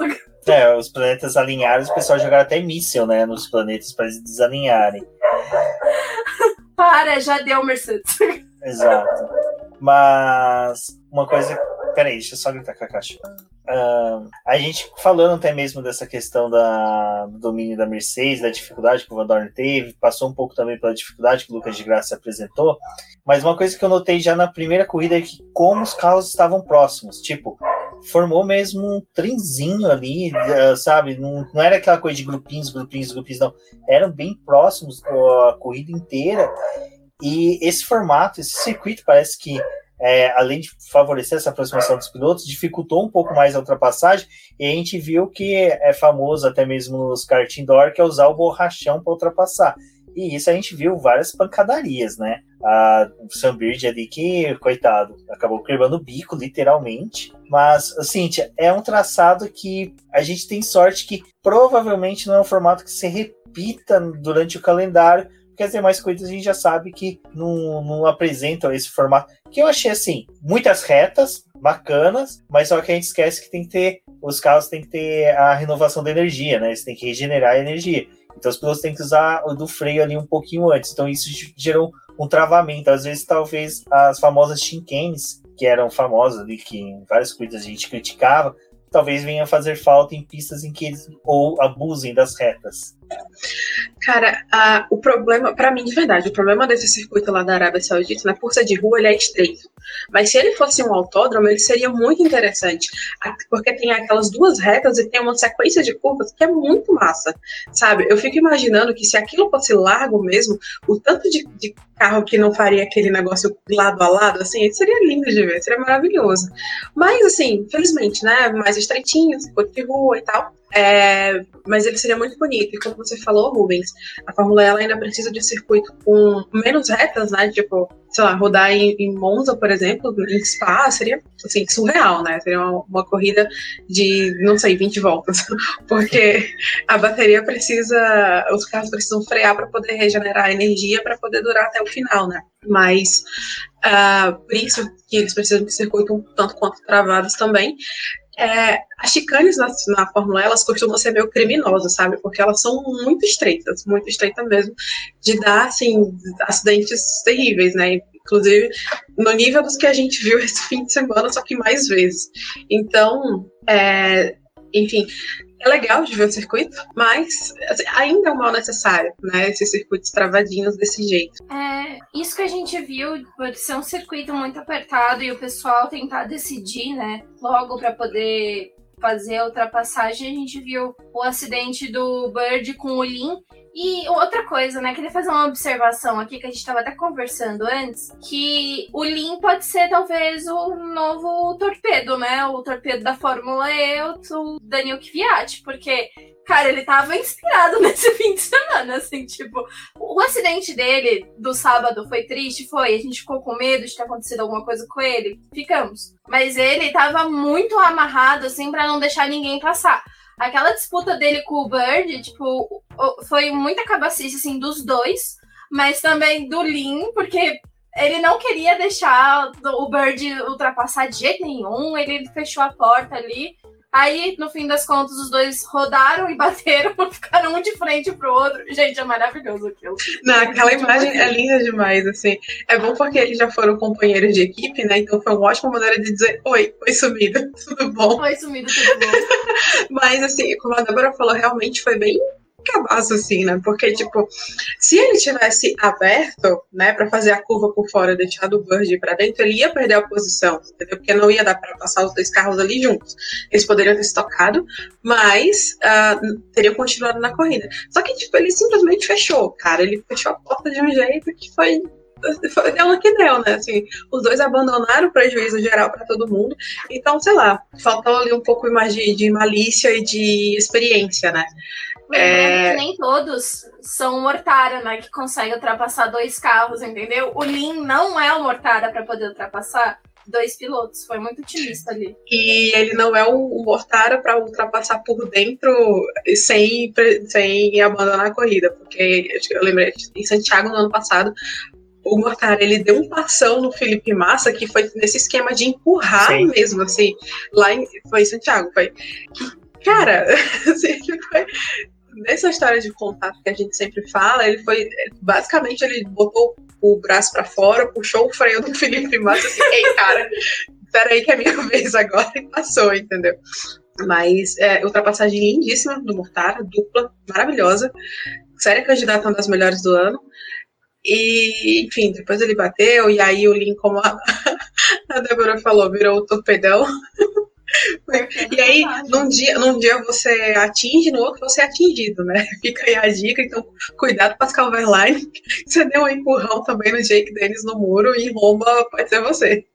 É, os planetas alinharam, o pessoal jogaram até míssil, né, nos planetas para eles desalinharem. Para, já deu Mercedes. Exato. Mas uma coisa. Peraí, deixa eu só gritar com a caixa. Ah, a gente falando até mesmo dessa questão da, do domínio da Mercedes, da dificuldade que o Van Dorn teve, passou um pouco também pela dificuldade que o Lucas de Graça apresentou. Mas uma coisa que eu notei já na primeira corrida é que como os carros estavam próximos. Tipo, formou mesmo um trenzinho ali, ah, sabe? Não, não era aquela coisa de grupinhos, grupinhos, grupinhos, não. Eram bem próximos a corrida inteira. E esse formato, esse circuito, parece que, é, além de favorecer essa aproximação dos pilotos, dificultou um pouco mais a ultrapassagem. E a gente viu que é famoso até mesmo nos kart indoor, que é usar o borrachão para ultrapassar. E isso a gente viu várias pancadarias, né? A Sam Bird ali que, coitado, acabou quebrando o bico, literalmente. Mas, Cíntia, é um traçado que a gente tem sorte que provavelmente não é um formato que se repita durante o calendário, porque as demais coisas a gente já sabe que não, não apresentam esse formato. Que eu achei assim, muitas retas, bacanas, mas só que a gente esquece que tem que ter. Os carros têm que ter a renovação da energia, né? Eles têm que regenerar a energia. Então os pilotos têm que usar o do freio ali um pouquinho antes. Então isso gerou um travamento. Às vezes, talvez as famosas chincanes, que eram famosas ali, que em várias corridas a gente criticava, talvez venham fazer falta em pistas em que eles ou abusem das retas. Cara, o problema, para mim, de verdade, o problema desse circuito lá da Arábia Saudita, né, por de rua, ele é estreito. Mas se ele fosse um autódromo, ele seria muito interessante. Porque tem aquelas duas retas e tem uma sequência de curvas que é muito massa, sabe? Eu fico imaginando que se aquilo fosse largo mesmo, o tanto de, de carro que não faria aquele negócio lado a lado, assim, seria lindo de ver, seria maravilhoso. Mas, assim, felizmente, né, mais estreitinho, circuito de rua e tal. É, mas ele seria muito bonito. E como você falou, Rubens, a Fórmula ela ainda precisa de circuito com menos retas, né? Tipo, sei lá, rodar em, em Monza, por exemplo, em Spa, seria assim, surreal, né? Seria uma, uma corrida de, não sei, 20 voltas. Porque a bateria precisa, os carros precisam frear para poder regenerar energia para poder durar até o final, né? Mas uh, por isso que eles precisam de circuito um tanto quanto travados também. É, as chicanes na, na Fórmula elas costumam ser meio criminosas, sabe? Porque elas são muito estreitas, muito estreitas mesmo, de dar, assim, acidentes terríveis, né? Inclusive, no nível dos que a gente viu esse fim de semana, só que mais vezes. Então, é, enfim, é legal de ver o circuito, mas assim, ainda é um mal necessário, né? Esses circuitos travadinhos desse jeito. É, isso que a gente viu, por ser um circuito muito apertado e o pessoal tentar decidir, né? Logo para poder fazer a ultrapassagem, a gente viu o acidente do Bird com o Lin e outra coisa, né? Queria fazer uma observação aqui que a gente estava até conversando antes, que o Lean pode ser talvez o novo torpedo, né? O torpedo da Fórmula E, o Daniel Kvyat, porque cara, ele tava inspirado nesse fim de semana, assim, tipo, o acidente dele do sábado foi triste, foi, a gente ficou com medo de ter acontecido alguma coisa com ele, ficamos. Mas ele tava muito amarrado, assim, para não deixar ninguém passar aquela disputa dele com o Bird, tipo, foi muita cabacice, assim, dos dois, mas também do Lin, porque ele não queria deixar o Bird ultrapassar de jeito nenhum, ele fechou a porta ali. Aí, no fim das contas, os dois rodaram e bateram, ficaram um de frente pro outro. Gente, é maravilhoso aquilo. Não, aquela imagem é linda demais, assim. É bom porque eles já foram companheiros de equipe, né? Então foi uma ótima maneira de dizer: Oi, oi sumida, tudo bom? Oi sumida, tudo bom? Mas, assim, como a Débora falou, realmente foi bem cabaço, assim, né? Porque, tipo, se ele tivesse aberto, né, para fazer a curva por fora, deixado o Bird para dentro, ele ia perder a posição, entendeu? Porque não ia dar para passar os dois carros ali juntos. Eles poderiam ter estocado, mas uh, teriam continuado na corrida. Só que, tipo, ele simplesmente fechou, cara. Ele fechou a porta de um jeito que foi deu no que deu, né? Assim, os dois abandonaram o prejuízo geral para todo mundo. Então, sei lá, faltou ali um pouco mais de malícia e de experiência, né? É... nem todos são o Mortara, né? Que consegue ultrapassar dois carros, entendeu? O Lin não é o Mortara para poder ultrapassar dois pilotos. Foi muito otimista ali. E ele não é o Mortara para ultrapassar por dentro sem, sem abandonar a corrida. Porque eu lembrei, em Santiago, no ano passado, o Mortara ele deu um passão no Felipe Massa que foi nesse esquema de empurrar Sim. mesmo, assim. Lá em, foi em Santiago, foi. Cara, assim, foi nessa história de contato que a gente sempre fala, ele foi basicamente ele botou o braço para fora, puxou o freio do Felipe Massa assim, ei, cara, peraí que é minha vez agora e passou, entendeu? Mas é, ultrapassagem lindíssima do Mortara, dupla, maravilhosa. Séria candidata uma das melhores do ano. E, enfim, depois ele bateu, e aí o Lin, como a, a Débora falou, virou o torpedão. E aí, num dia, num dia você atinge, no outro você é atingido, né? Fica aí a dica, então cuidado com as Calverline. Você deu um empurrão também no Jake Dennis no muro e Roma pode ser você.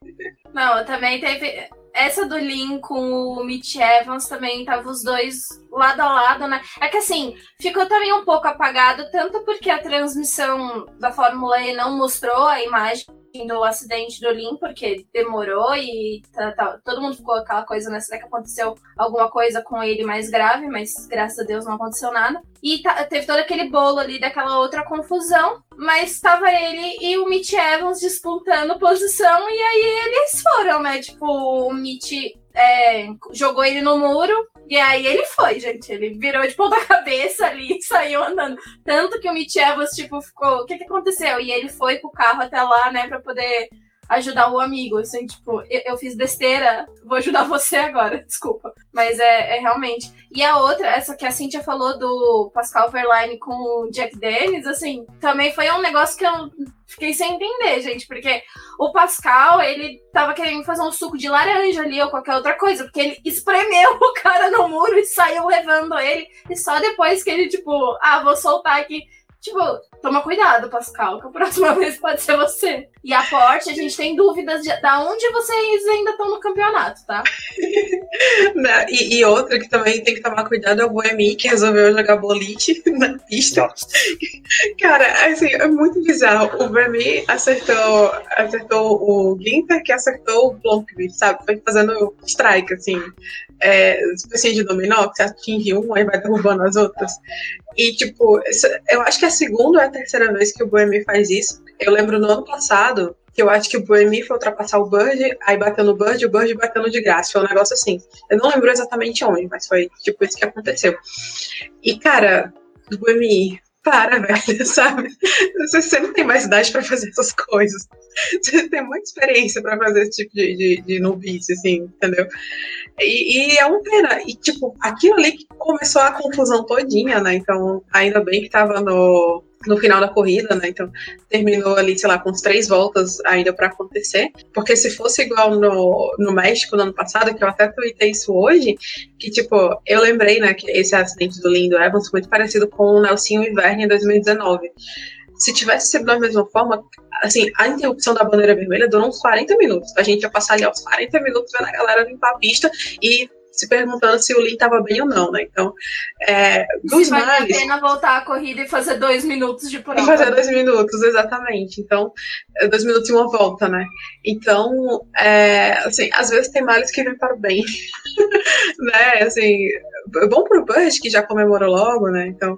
Não, também teve. Essa do Lin com o Mitch Evans também tava os dois lado a lado, né? É que assim, ficou também um pouco apagado, tanto porque a transmissão da Fórmula E não mostrou a imagem do acidente do Lin, porque demorou e tá, tá, todo mundo ficou aquela coisa, né? Será que aconteceu alguma coisa com ele mais grave? Mas graças a Deus não aconteceu nada. E tá, teve todo aquele bolo ali daquela outra confusão, mas estava ele e o Mitch Evans disputando posição, e aí eles foram, né? Tipo, o Mitch é, jogou ele no muro, e aí ele foi, gente. Ele virou de ponta cabeça ali e saiu andando. Tanto que o Mitch Evans, tipo, ficou. O que, que aconteceu? E ele foi com o carro até lá, né, pra poder ajudar o amigo. Assim, tipo, eu, eu fiz besteira, vou ajudar você agora, desculpa. Mas é, é, realmente. E a outra, essa que a Cintia falou do Pascal Verlaine com o Jack Dennis, assim, também foi um negócio que eu fiquei sem entender, gente, porque o Pascal, ele tava querendo fazer um suco de laranja ali ou qualquer outra coisa, porque ele espremeu o cara no muro e saiu levando ele, e só depois que ele, tipo, ah, vou soltar aqui. Tipo, toma cuidado, Pascal, que a próxima vez pode ser você. E a Porsche, a gente tem dúvidas de da onde vocês ainda estão no campeonato, tá? Não, e, e, outra que também tem que tomar cuidado é o Boemi, que resolveu jogar boliche na pista. Cara, assim, é muito bizarro. O Boemi acertou, acertou o Ginter, que acertou o Blomqvist, sabe? Foi fazendo strike, assim. É, espécie de dominó, que você atinge um, aí vai derrubando as outras. E, tipo, eu acho que é a segunda ou a terceira vez que o Boemi faz isso. Eu lembro no ano passado, que eu acho que o Boemi foi ultrapassar o Bird, aí bateu no Bird, o Bird bateu de graça. Foi um negócio assim. Eu não lembro exatamente onde, mas foi tipo isso que aconteceu. E, cara, o Boemi, para, velho, sabe? Você não tem mais idade para fazer essas coisas. Você tem muita experiência para fazer esse tipo de, de, de nubice, assim, entendeu? E, e, é uma pena. E, tipo, aquilo ali que começou a confusão todinha, né? Então, ainda bem que tava no, no final da corrida, né? Então, terminou ali, sei lá, com uns três voltas ainda para acontecer. Porque se fosse igual no, no México no ano passado, que eu até tuitei isso hoje, que, tipo, eu lembrei, né, que esse acidente do Lindo Evans foi muito parecido com o Nelson Iverne em 2019 se tivesse sido da mesma forma, assim, a interrupção da bandeira vermelha durou uns 40 minutos. A gente ia passar ali aos 40 minutos vendo a galera limpar a pista e se perguntando se o Lee estava bem ou não, né? Então, é, dos vale males... a pena voltar a corrida e fazer dois minutos de prova. E fazer dois minutos, exatamente. Então, é, dois minutos e uma volta, né? Então, é, assim, às vezes tem males que vêm para o bem, né? Assim, bom pro Bud, que já comemorou logo, né? Então,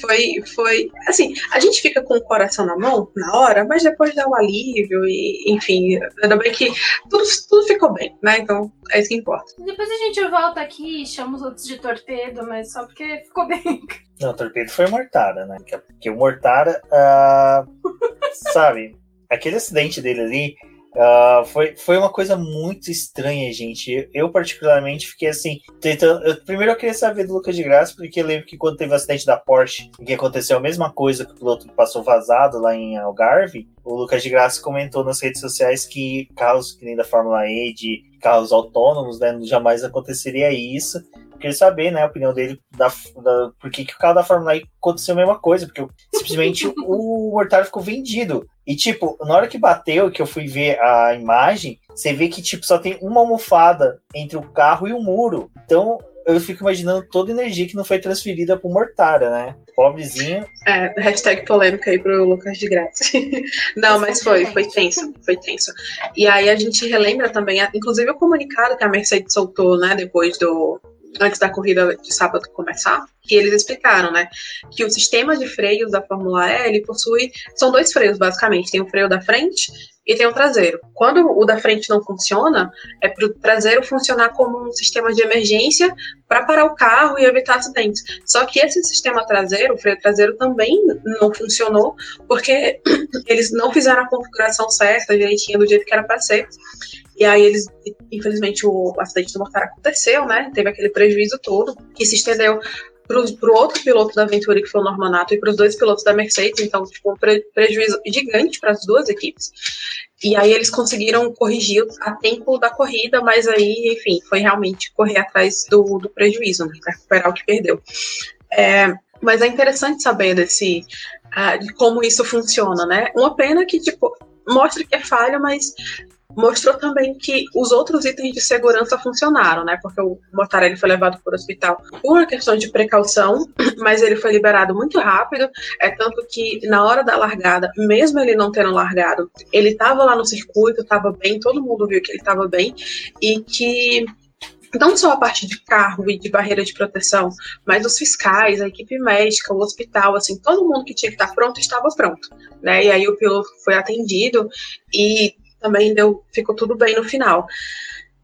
foi, foi, assim, a gente fica com o coração na mão na hora, mas depois dá o um alívio e, enfim, ainda bem que tudo, tudo ficou bem, né? Então, é isso que importa. Depois a gente volta aqui e chama os outros de torpedo, mas só porque ficou bem. Não, o torpedo foi Mortara, né? Porque o Mortara, uh, sabe, aquele acidente dele ali, Uh, foi, foi uma coisa muito estranha, gente. Eu, particularmente, fiquei assim. Tentando, eu, primeiro, eu queria saber do Lucas de Graça, porque eu lembro que quando teve o acidente da Porsche, que aconteceu a mesma coisa que o piloto passou vazado lá em Algarve, o Lucas de Graça comentou nas redes sociais que carros que nem da Fórmula E, de carros autônomos, né, jamais aconteceria isso. Queria saber, né, a opinião dele da, da por que, que o carro da Fórmula E aconteceu a mesma coisa, porque simplesmente o Mortário ficou vendido. E, tipo, na hora que bateu, que eu fui ver a imagem, você vê que, tipo, só tem uma almofada entre o carro e o muro. Então, eu fico imaginando toda a energia que não foi transferida pro Mortara, né? Pobrezinho. É, hashtag polêmica aí pro Lucas de Graça. não, mas foi, foi tenso, foi tenso. E aí a gente relembra também, inclusive o comunicado que a Mercedes soltou, né, depois do, antes da corrida de sábado começar, que eles explicaram, né, que o sistema de freios da Fórmula E, ele possui, são dois freios basicamente, tem o freio da frente e tem o traseiro. Quando o da frente não funciona, é para o traseiro funcionar como um sistema de emergência para parar o carro e evitar acidentes. Só que esse sistema traseiro, o freio traseiro, também não funcionou porque eles não fizeram a configuração certa, direitinho, do jeito que era para ser. E aí eles, infelizmente, o acidente do Mortar aconteceu, né? Teve aquele prejuízo todo, que se estendeu para o outro piloto da Venturi, que foi o Normanato, e para os dois pilotos da Mercedes, então, tipo, um pre prejuízo gigante para as duas equipes. E aí eles conseguiram corrigir a tempo da corrida, mas aí, enfim, foi realmente correr atrás do, do prejuízo, né, para recuperar o que perdeu. É, mas é interessante saber desse, uh, de como isso funciona, né? Uma pena que, tipo, mostra que é falha, mas mostrou também que os outros itens de segurança funcionaram, né? Porque o Mortarelli foi levado para o hospital por uma questão de precaução, mas ele foi liberado muito rápido. É tanto que na hora da largada, mesmo ele não tendo largado, ele estava lá no circuito, estava bem, todo mundo viu que ele estava bem e que não só a parte de carro e de barreira de proteção, mas os fiscais, a equipe médica, o hospital, assim, todo mundo que tinha que estar pronto estava pronto, né? E aí o piloto foi atendido e também deu, ficou tudo bem no final.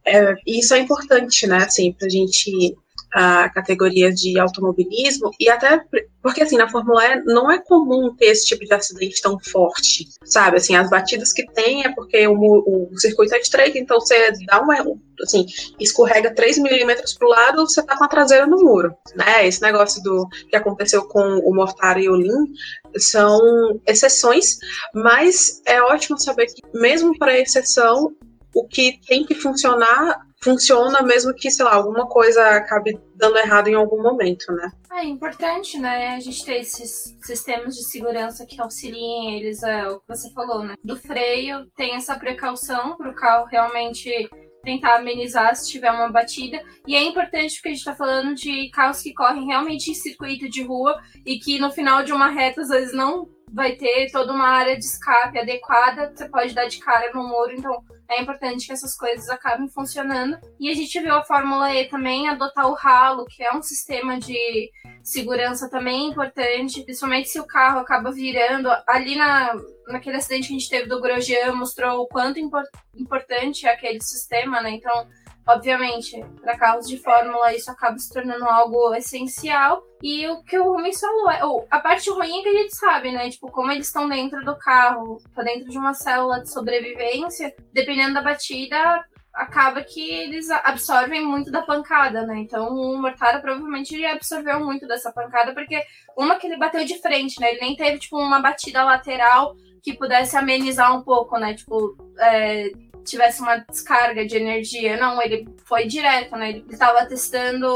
É, e isso é importante, né, assim, pra gente a categoria de automobilismo e até porque assim na Fórmula E não é comum ter esse tipo de acidente tão forte, sabe? Assim, as batidas que tem é porque o, o circuito é estreito, então você dá uma assim, escorrega 3 milímetros para o lado, você tá com a traseira no muro, né? Esse negócio do que aconteceu com o Mortara e o Lin são exceções, mas é ótimo saber que mesmo para exceção o que tem que funcionar funciona mesmo que, sei lá, alguma coisa acabe dando errado em algum momento, né? É importante, né? A gente ter esses sistemas de segurança que auxiliem eles, é o que você falou, né? Do freio, tem essa precaução para o carro realmente tentar amenizar se tiver uma batida. E é importante porque a gente está falando de carros que correm realmente em circuito de rua e que no final de uma reta, às vezes, não vai ter toda uma área de escape adequada, você pode dar de cara no muro, então é importante que essas coisas acabem funcionando. E a gente viu a Fórmula E também adotar o ralo, que é um sistema de segurança também importante, principalmente se o carro acaba virando. Ali na, naquele acidente que a gente teve do Grosjean, mostrou o quanto import, importante é aquele sistema, né? Então, Obviamente, para carros de Fórmula isso acaba se tornando algo essencial. E o que o Rumi falou é. Ou, a parte ruim é que a gente sabe, né? Tipo, como eles estão dentro do carro, tá dentro de uma célula de sobrevivência, dependendo da batida, acaba que eles absorvem muito da pancada, né? Então o Mortara provavelmente absorveu muito dessa pancada, porque uma que ele bateu de frente, né? Ele nem teve, tipo, uma batida lateral que pudesse amenizar um pouco, né? Tipo, é, tivesse uma descarga de energia. Não, ele foi direto, né? Ele estava testando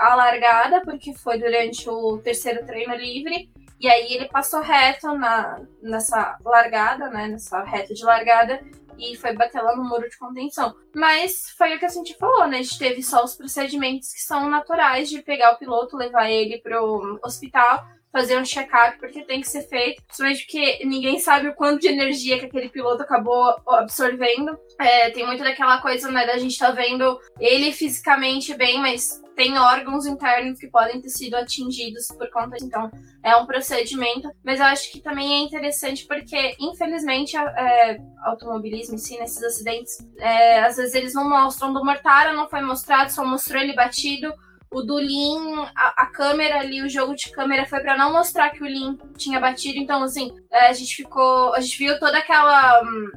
a largada, porque foi durante o terceiro treino livre. E aí ele passou reto na, nessa largada, né? Nessa reta de largada. E foi bater lá no muro de contenção. Mas foi o que a gente falou, né? A gente teve só os procedimentos que são naturais de pegar o piloto, levar ele pro hospital fazer um check-up, porque tem que ser feito, principalmente porque ninguém sabe o quanto de energia que aquele piloto acabou absorvendo. É, tem muito daquela coisa, né, da gente tá vendo ele fisicamente bem, mas tem órgãos internos que podem ter sido atingidos por conta. Então, é um procedimento. Mas eu acho que também é interessante porque, infelizmente, é, automobilismo em si, nesses acidentes, é, às vezes eles não mostram do Mortara, não foi mostrado, só mostrou ele batido o do Lin, a, a, câmera ali, o jogo de câmera foi para não mostrar que o Lin tinha batido. Então, assim, é, a gente ficou. A gente viu toda aquela hum,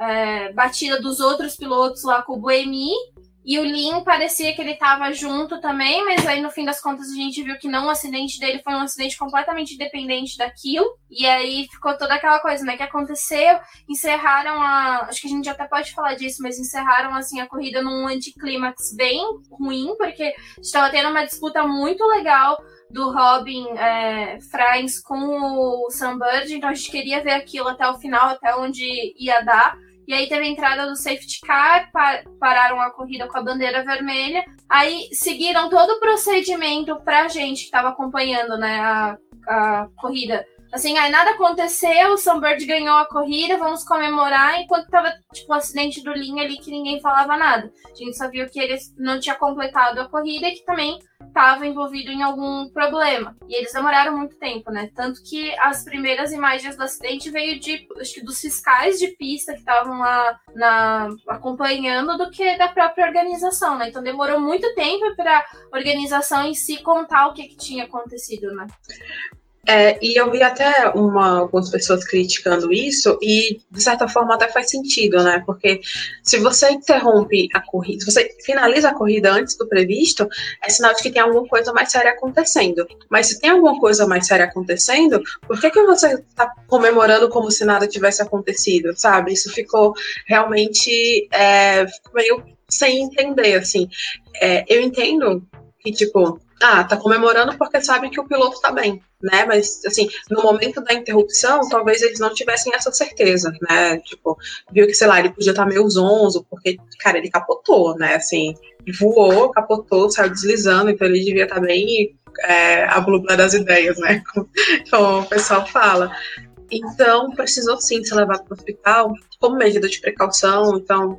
é, batida dos outros pilotos lá com o Buemi. E o Lin parecia que ele tava junto também, mas aí no fim das contas a gente viu que não, o acidente dele foi um acidente completamente independente daquilo. E aí ficou toda aquela coisa, né, que aconteceu, encerraram a, acho que a gente até pode falar disso, mas encerraram assim a corrida num anticlímax bem ruim, porque estava tendo uma disputa muito legal do Robin é, com o Sam Bird, então a gente queria ver aquilo até o final, até onde ia dar. E aí teve a entrada do safety car, pararam a corrida com a bandeira vermelha. Aí seguiram todo o procedimento pra gente que estava acompanhando né, a, a corrida Assim, aí nada aconteceu, o Sunbird ganhou a corrida, vamos comemorar, enquanto tava, tipo, o acidente do Linha ali que ninguém falava nada. A gente só viu que ele não tinha completado a corrida e que também estava envolvido em algum problema. E eles demoraram muito tempo, né? Tanto que as primeiras imagens do acidente veio de, acho que dos fiscais de pista que estavam lá na, acompanhando do que da própria organização, né? Então demorou muito tempo para a organização em si contar o que, que tinha acontecido, né? É, e eu vi até uma, algumas pessoas criticando isso, e de certa forma até faz sentido, né? Porque se você interrompe a corrida, se você finaliza a corrida antes do previsto, é sinal de que tem alguma coisa mais séria acontecendo. Mas se tem alguma coisa mais séria acontecendo, por que, que você está comemorando como se nada tivesse acontecido, sabe? Isso ficou realmente é, meio sem entender, assim. É, eu entendo que, tipo, ah, tá comemorando porque sabe que o piloto tá bem, né? Mas, assim, no momento da interrupção, talvez eles não tivessem essa certeza, né? Tipo, viu que, sei lá, ele podia estar tá meio zonzo, porque, cara, ele capotou, né? Assim, voou, capotou, saiu deslizando, então ele devia estar tá bem é, a das ideias, né? Como o pessoal fala. Então, precisou sim ser levado para o hospital como medida de precaução. Então,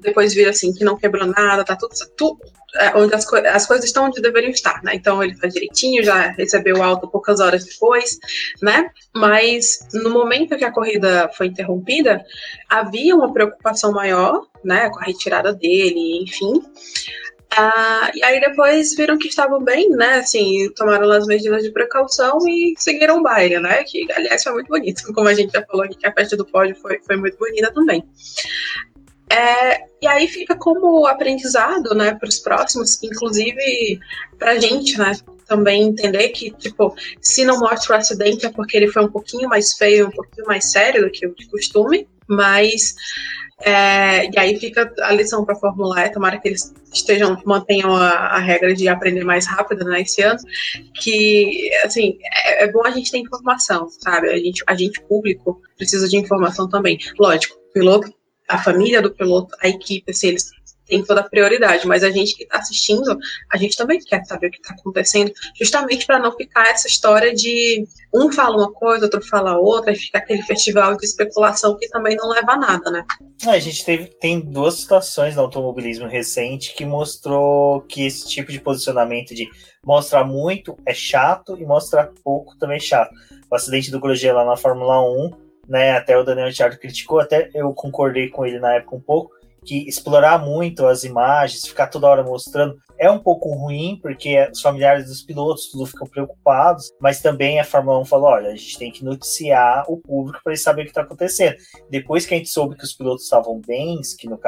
depois vira assim que não quebrou nada, tá tudo, tudo é, onde as, co as coisas estão onde deveriam estar, né? Então ele faz direitinho, já recebeu alta poucas horas depois, né? Mas no momento que a corrida foi interrompida, havia uma preocupação maior, né, com a retirada dele, enfim. Ah, e aí depois viram que estavam bem, né? Assim, tomaram as medidas de precaução e seguiram o baile, né? Que, aliás, foi muito bonito. Como a gente já falou aqui, que a festa do pódio foi, foi muito bonita também. É, e aí fica como aprendizado, né, para os próximos, inclusive para a gente, né, também entender que, tipo, se não mostra o acidente é porque ele foi um pouquinho mais feio, um pouquinho mais sério do que o de costume, mas é, e aí fica a lição para a Fórmula E, tomara que eles estejam, mantenham a, a, regra de aprender mais rápido né, esse ano, que, assim, é, é, bom a gente ter informação, sabe? A gente, a gente público precisa de informação também. Lógico, piloto a família do piloto, a equipe, assim, eles têm toda a prioridade, mas a gente que está assistindo, a gente também quer saber o que está acontecendo, justamente para não ficar essa história de um fala uma coisa, outro fala outra, e fica aquele festival de especulação que também não leva a nada, né? A gente teve, tem duas situações no automobilismo recente que mostrou que esse tipo de posicionamento de mostrar muito é chato e mostrar pouco também é chato. O acidente do Grosjean lá na Fórmula 1 né? Até o Daniel Thiago criticou, até eu concordei com ele na época um pouco, que explorar muito as imagens, ficar toda hora mostrando, é um pouco ruim, porque os familiares dos pilotos tudo ficam preocupados, mas também a Fórmula 1 falou: olha, a gente tem que noticiar o público para eles saberem o que está acontecendo. Depois que a gente soube que os pilotos estavam bens, que no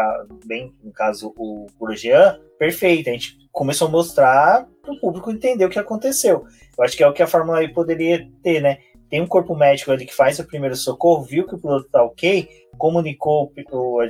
bem, no caso o Grosjean, perfeito, a gente começou a mostrar para o público entender o que aconteceu. Eu acho que é o que a Fórmula E poderia ter, né? Tem um corpo médico ali que faz o primeiro socorro, viu que o piloto tá ok, comunicou o,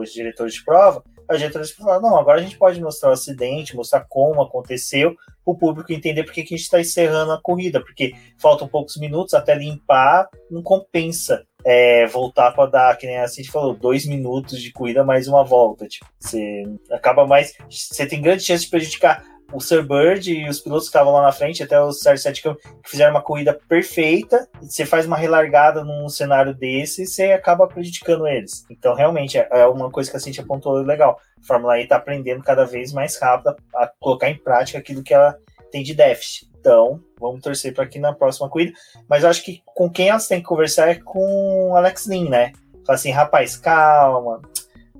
os diretores de prova, a diretores falaram, não, agora a gente pode mostrar o acidente, mostrar como aconteceu, o público entender porque que a gente está encerrando a corrida, porque faltam poucos minutos até limpar, não compensa é, voltar para dar, que nem a gente falou, dois minutos de corrida mais uma volta. Tipo, você acaba mais. Você tem grande chance de prejudicar o Sir Bird e os pilotos que estavam lá na frente, até os Sr. que fizeram uma corrida perfeita, você faz uma relargada num cenário desse e você acaba prejudicando eles. Então, realmente, é, é uma coisa que a gente apontou legal. A Fórmula E está aprendendo cada vez mais rápido a colocar em prática aquilo que ela tem de déficit. Então, vamos torcer para aqui na próxima corrida. Mas eu acho que com quem elas têm que conversar é com o Alex Lin, né? Fala assim, rapaz, calma,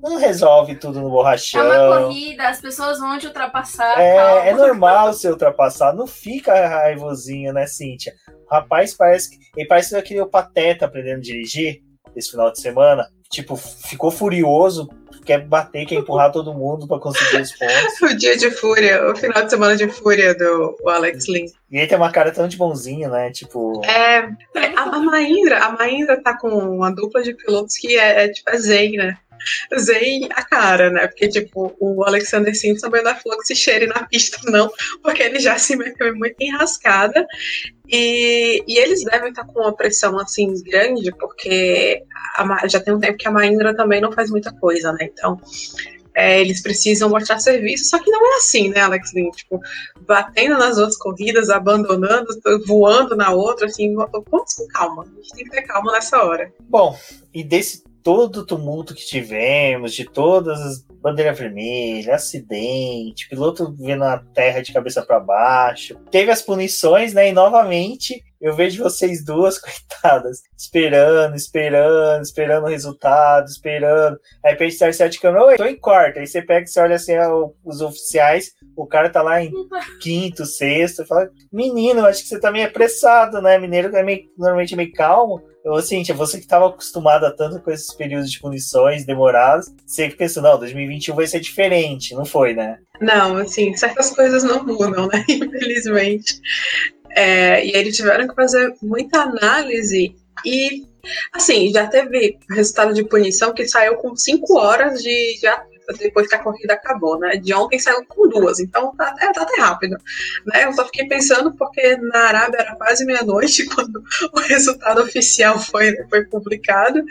não resolve tudo no borrachão. É uma corrida, as pessoas vão te ultrapassar. É, é normal ser ultrapassado. Não fica raivosinho, né, Cíntia? O rapaz parece que. Ele parece aquele pateta aprendendo a dirigir esse final de semana. Tipo, ficou furioso, quer bater, quer empurrar todo mundo para conseguir os pontos. o dia de fúria, o final de semana de fúria do Alex Lin. E ele tem uma cara tão de bonzinho, né? Tipo. É. A, a Maíndra, a Maíndra tá com uma dupla de pilotos que é, é tipo, é zen, né? Zen a cara, né? Porque, tipo, o Alexander Simpson também não falou que se cheire na pista, não, porque ele já se meteu muito enrascada. E, e eles devem estar com uma pressão, assim, grande, porque a, já tem um tempo que a Maindra também não faz muita coisa, né? Então, é, eles precisam mostrar serviço, só que não é assim, né, Alex Lin? Tipo, batendo nas outras corridas, abandonando, voando na outra, assim, vamos com calma. A gente tem que ter calma nessa hora. Bom, e desse todo o tumulto que tivemos, de todas as bandeiras vermelhas, acidente, piloto vendo a terra de cabeça para baixo. Teve as punições, né? E novamente eu vejo vocês duas, coitadas, esperando, esperando, esperando o resultado, esperando. Aí pede sete câmera, oi, tô em quarto. Aí você pega e você olha assim, os oficiais, o cara tá lá em quinto, sexto, fala, menino, acho que você tá meio apressado, né? Mineiro é meio, normalmente é meio calmo. Eu, Cíntia, você que estava acostumada tanto com esses períodos de punições demorados, que pensou, não, 2021 vai ser diferente, não foi, né? Não, assim, certas coisas não mudam, né? Infelizmente. É, e eles tiveram que fazer muita análise e, assim, já teve resultado de punição que saiu com cinco horas de, de depois que a corrida acabou, né? De ontem saiu com duas, então tá, é, tá até rápido. Né? Eu só fiquei pensando porque na Arábia era quase meia-noite quando o resultado oficial foi, foi publicado.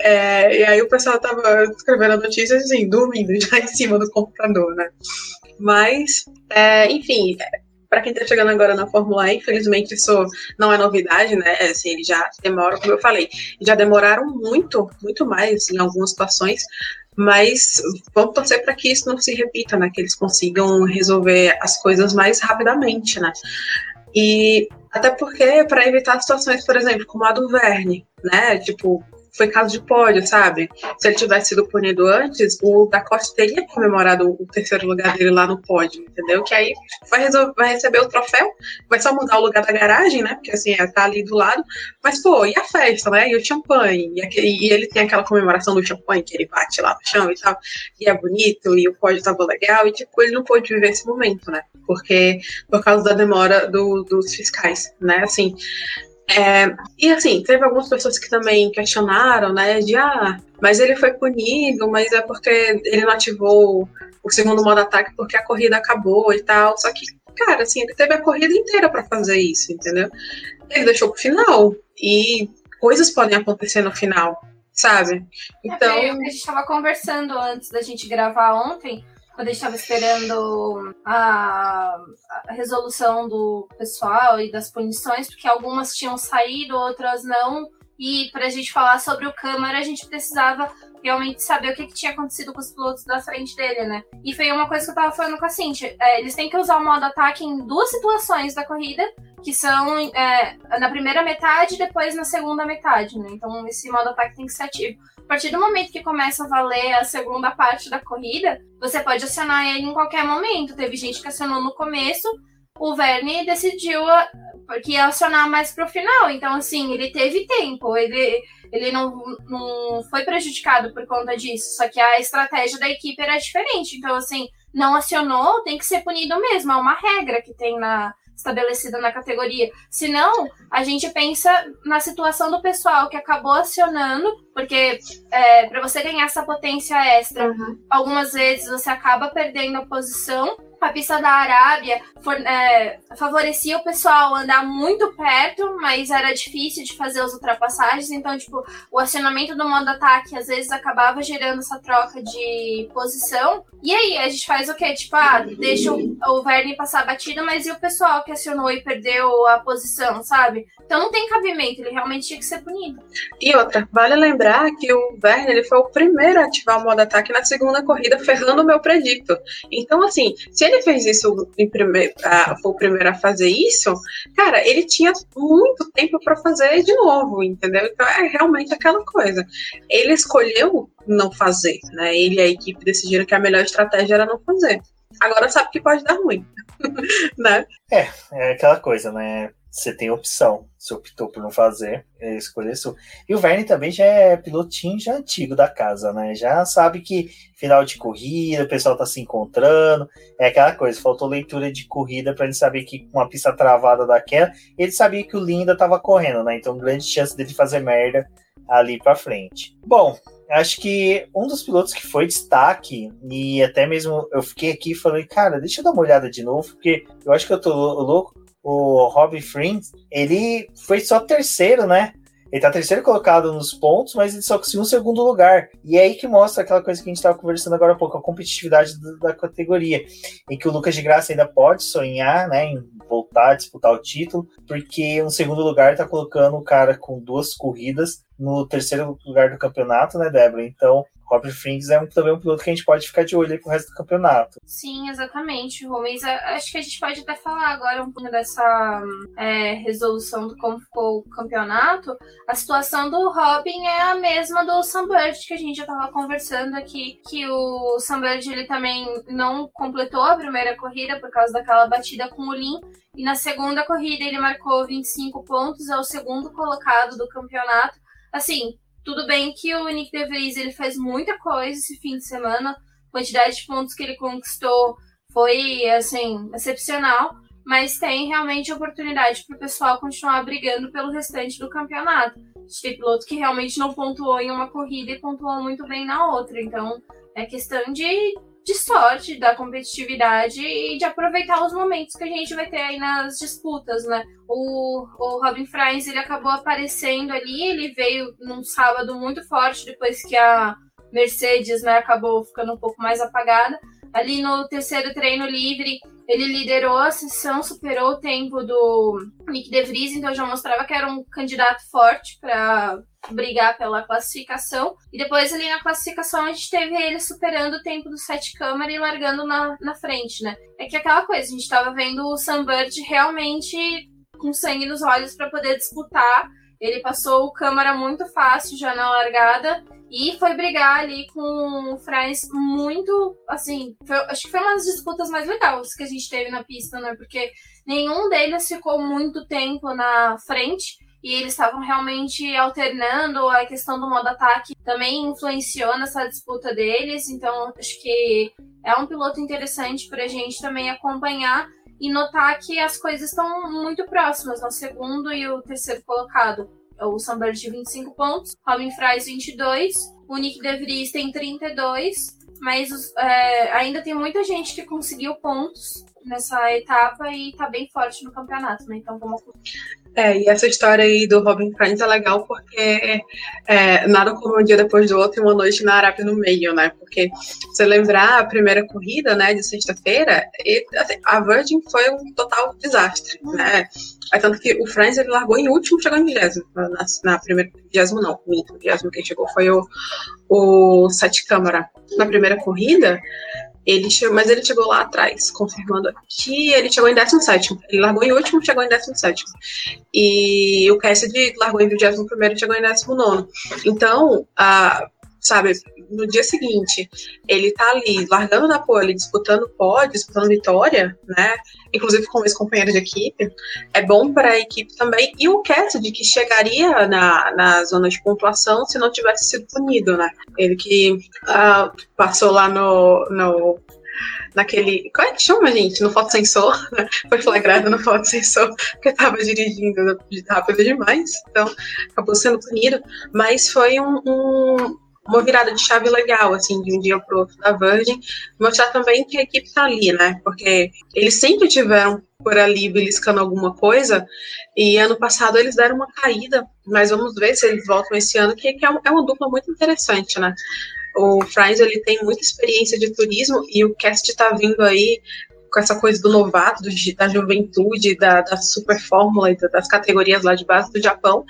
É, e aí o pessoal tava escrevendo a notícia assim, dormindo já em cima do computador, né? Mas, é, enfim, para quem está chegando agora na Fórmula E, infelizmente isso não é novidade, né? Assim, eles já demoram, como eu falei, já demoraram muito, muito mais em algumas situações, mas vamos torcer para que isso não se repita, né? Que eles consigam resolver as coisas mais rapidamente, né? E até porque para evitar situações, por exemplo, como a do Verne, né? Tipo, foi caso de pódio, sabe? Se ele tivesse sido punido antes, o da Costa teria comemorado o terceiro lugar dele lá no pódio, entendeu? Que aí vai, resolver, vai receber o troféu, vai só mudar o lugar da garagem, né? Porque assim, é, tá ali do lado. Mas, pô, e a festa, né? E o champanhe? E, aquele, e ele tem aquela comemoração do champanhe que ele bate lá no chão e tal. E é bonito, e o pódio tava legal. E, tipo, ele não pôde viver esse momento, né? Porque, por causa da demora do, dos fiscais, né? Assim, é, e assim, teve algumas pessoas que também questionaram, né, de ah, mas ele foi punido, mas é porque ele não ativou o segundo modo ataque porque a corrida acabou e tal. Só que, cara, assim, ele teve a corrida inteira para fazer isso, entendeu? Ele deixou pro final. E coisas podem acontecer no final, sabe? Então. É, a gente estava conversando antes da gente gravar ontem quando a gente estava esperando a, a, resolução do pessoal e das punições, porque algumas tinham saído, outras não. E para a gente falar sobre o Câmara, a gente precisava realmente saber o que, que, tinha acontecido com os pilotos da frente dele, né? E foi uma coisa que eu tava falando com a Cintia. É, eles têm que usar o modo ataque em duas situações da corrida, que são é, na primeira metade e depois na segunda metade, né? Então esse modo ataque tem que ser ativo. A partir do momento que começa a valer a segunda parte da corrida, você pode acionar ele em qualquer momento. Teve gente que acionou no começo, o Verne decidiu que ia acionar mais pro final. Então, assim, ele teve tempo, ele, ele não, não foi prejudicado por conta disso. Só que a estratégia da equipe era diferente. Então, assim, não acionou, tem que ser punido mesmo. É uma regra que tem na, estabelecida na categoria. Senão, a gente pensa na situação do pessoal que acabou acionando, porque é, para você ganhar essa potência extra, uhum. algumas vezes você acaba perdendo a posição a pista da Arábia for, é, favorecia o pessoal andar muito perto, mas era difícil de fazer as ultrapassagens. Então, tipo, o acionamento do modo ataque às vezes acabava gerando essa troca de posição. E aí, a gente faz o quê? Tipo, ah, deixa o, o Verne passar a batida, mas e o pessoal que acionou e perdeu a posição, sabe? Então não tem cabimento, ele realmente tinha que ser punido. E outra, vale lembrar que o Verne ele foi o primeiro a ativar o modo ataque na segunda corrida, ferrando o meu predicto. Então, assim, se ele fez isso em primeiro, foi o primeiro a fazer isso, cara, ele tinha muito tempo para fazer de novo, entendeu? Então é realmente aquela coisa. Ele escolheu não fazer, né? Ele e a equipe decidiram que a melhor estratégia era não fazer. Agora sabe que pode dar ruim, né? É, é aquela coisa, né? Você tem opção. Se optou por não fazer, é escolher sua. E o Verne também já é pilotinho já antigo da casa, né? Já sabe que final de corrida, o pessoal tá se encontrando. É aquela coisa, faltou leitura de corrida para ele saber que uma pista travada daquela, ele sabia que o Linda tava correndo, né? Então, grande chance dele fazer merda ali para frente. Bom, acho que um dos pilotos que foi destaque, e até mesmo eu fiquei aqui e falei, cara, deixa eu dar uma olhada de novo, porque eu acho que eu tô louco o Robin Friend, ele foi só terceiro, né? Ele tá terceiro colocado nos pontos, mas ele só conseguiu um segundo lugar. E é aí que mostra aquela coisa que a gente estava conversando agora há pouco, a competitividade da, da, categoria. Em que o Lucas de Graça ainda pode sonhar, né, em voltar a disputar o título, porque um segundo lugar está colocando o cara com duas corridas no terceiro lugar do campeonato, né, Débora? Então, Robert Frings é um, também um piloto que a gente pode ficar de olho aí pro resto do campeonato. Sim, exatamente, Rubens. Acho que a gente pode até falar agora um pouco dessa é, resolução do como ficou o campeonato. A situação do Robin é a mesma do Sunbird, que a gente já estava conversando aqui, que o Sunbird ele também não completou a primeira corrida por causa daquela batida com o Lin. E na segunda corrida ele marcou 25 pontos, é o segundo colocado do campeonato. Assim, tudo bem que o Nick DeVries ele fez muita coisa esse fim de semana, a quantidade de pontos que ele conquistou foi assim excepcional, mas tem realmente oportunidade para o pessoal continuar brigando pelo restante do campeonato. Tem piloto que realmente não pontuou em uma corrida e pontuou muito bem na outra, então é questão de de sorte, da competitividade e de aproveitar os momentos que a gente vai ter aí nas disputas, né? O, o Robin Frains, ele acabou aparecendo ali, ele veio num sábado muito forte, depois que a Mercedes, né, acabou ficando um pouco mais apagada. Ali no terceiro treino livre, ele liderou a sessão, superou o tempo do Nick De Vries, então já mostrava que era um candidato forte para brigar pela classificação. E depois ali na classificação a gente teve ele superando o tempo do Sete Câmara e largando na, na frente, né? É que aquela coisa, a gente estava vendo o Sunbird realmente com sangue nos olhos para poder disputar Ele passou o câmara muito fácil já na largada e foi brigar ali com o Franz muito, assim, foi, acho que foi uma das disputas mais legais que a gente teve na pista, né? Porque nenhum deles ficou muito tempo na frente e eles estavam realmente alternando. A questão do modo ataque também influenciou nessa disputa deles, então acho que é um piloto interessante para a gente também acompanhar e notar que as coisas estão muito próximas no segundo e o terceiro colocado. É o Sunbird de 25 pontos, Robin Fries 22, o Nick De Vries tem 32, mas é, ainda tem muita gente que conseguiu pontos nessa etapa e tá bem forte no campeonato, né? Então vamos. É, e essa história aí do Robin Friends é legal porque é, nada como um dia depois do outro e uma noite na Arábia no meio, né? Porque você lembrar a primeira corrida, né, de sexta-feira, assim, a Virgin foi um total desastre, né? É tanto que o Friends ele largou em último, chegou em vigésimo. Na, na primeira, vigésimo não, o vigésimo quem chegou foi o, o Sete Câmara. Na primeira corrida, ele mas ele chegou lá atrás, confirmando aqui, ele chegou em 17. Ele largou em último, chegou em 17. E o Cassidy largou em 21 e chegou em 19. Então, a, sabe, no dia seguinte, ele tá ali largando na pole, disputando pódio, disputando vitória, né? Inclusive com ex-companheiro de equipe, é bom para a equipe também. E o Cassidy, que chegaria na, na zona de pontuação se não tivesse sido punido, né? Ele que uh, passou lá no, no naquele. Como é que chama, gente? No fotossensor. Né? Foi flagrado no fotossensor, porque estava dirigindo rápido demais. Então, acabou sendo punido. Mas foi um, um uma virada de chave legal, assim, de um dia pro outro da Virgin, mostrar também que a equipe tá ali, né? Porque eles sempre tiveram por ali beliscando alguma coisa, e ano passado eles deram uma caída, mas vamos ver se eles voltam esse ano, que, é, é uma dupla muito interessante, né? O Fries ele tem muita experiência de turismo e o cast está vindo aí com essa coisa do novato, do, da juventude, da, da super fórmula e das categorias lá de base do Japão,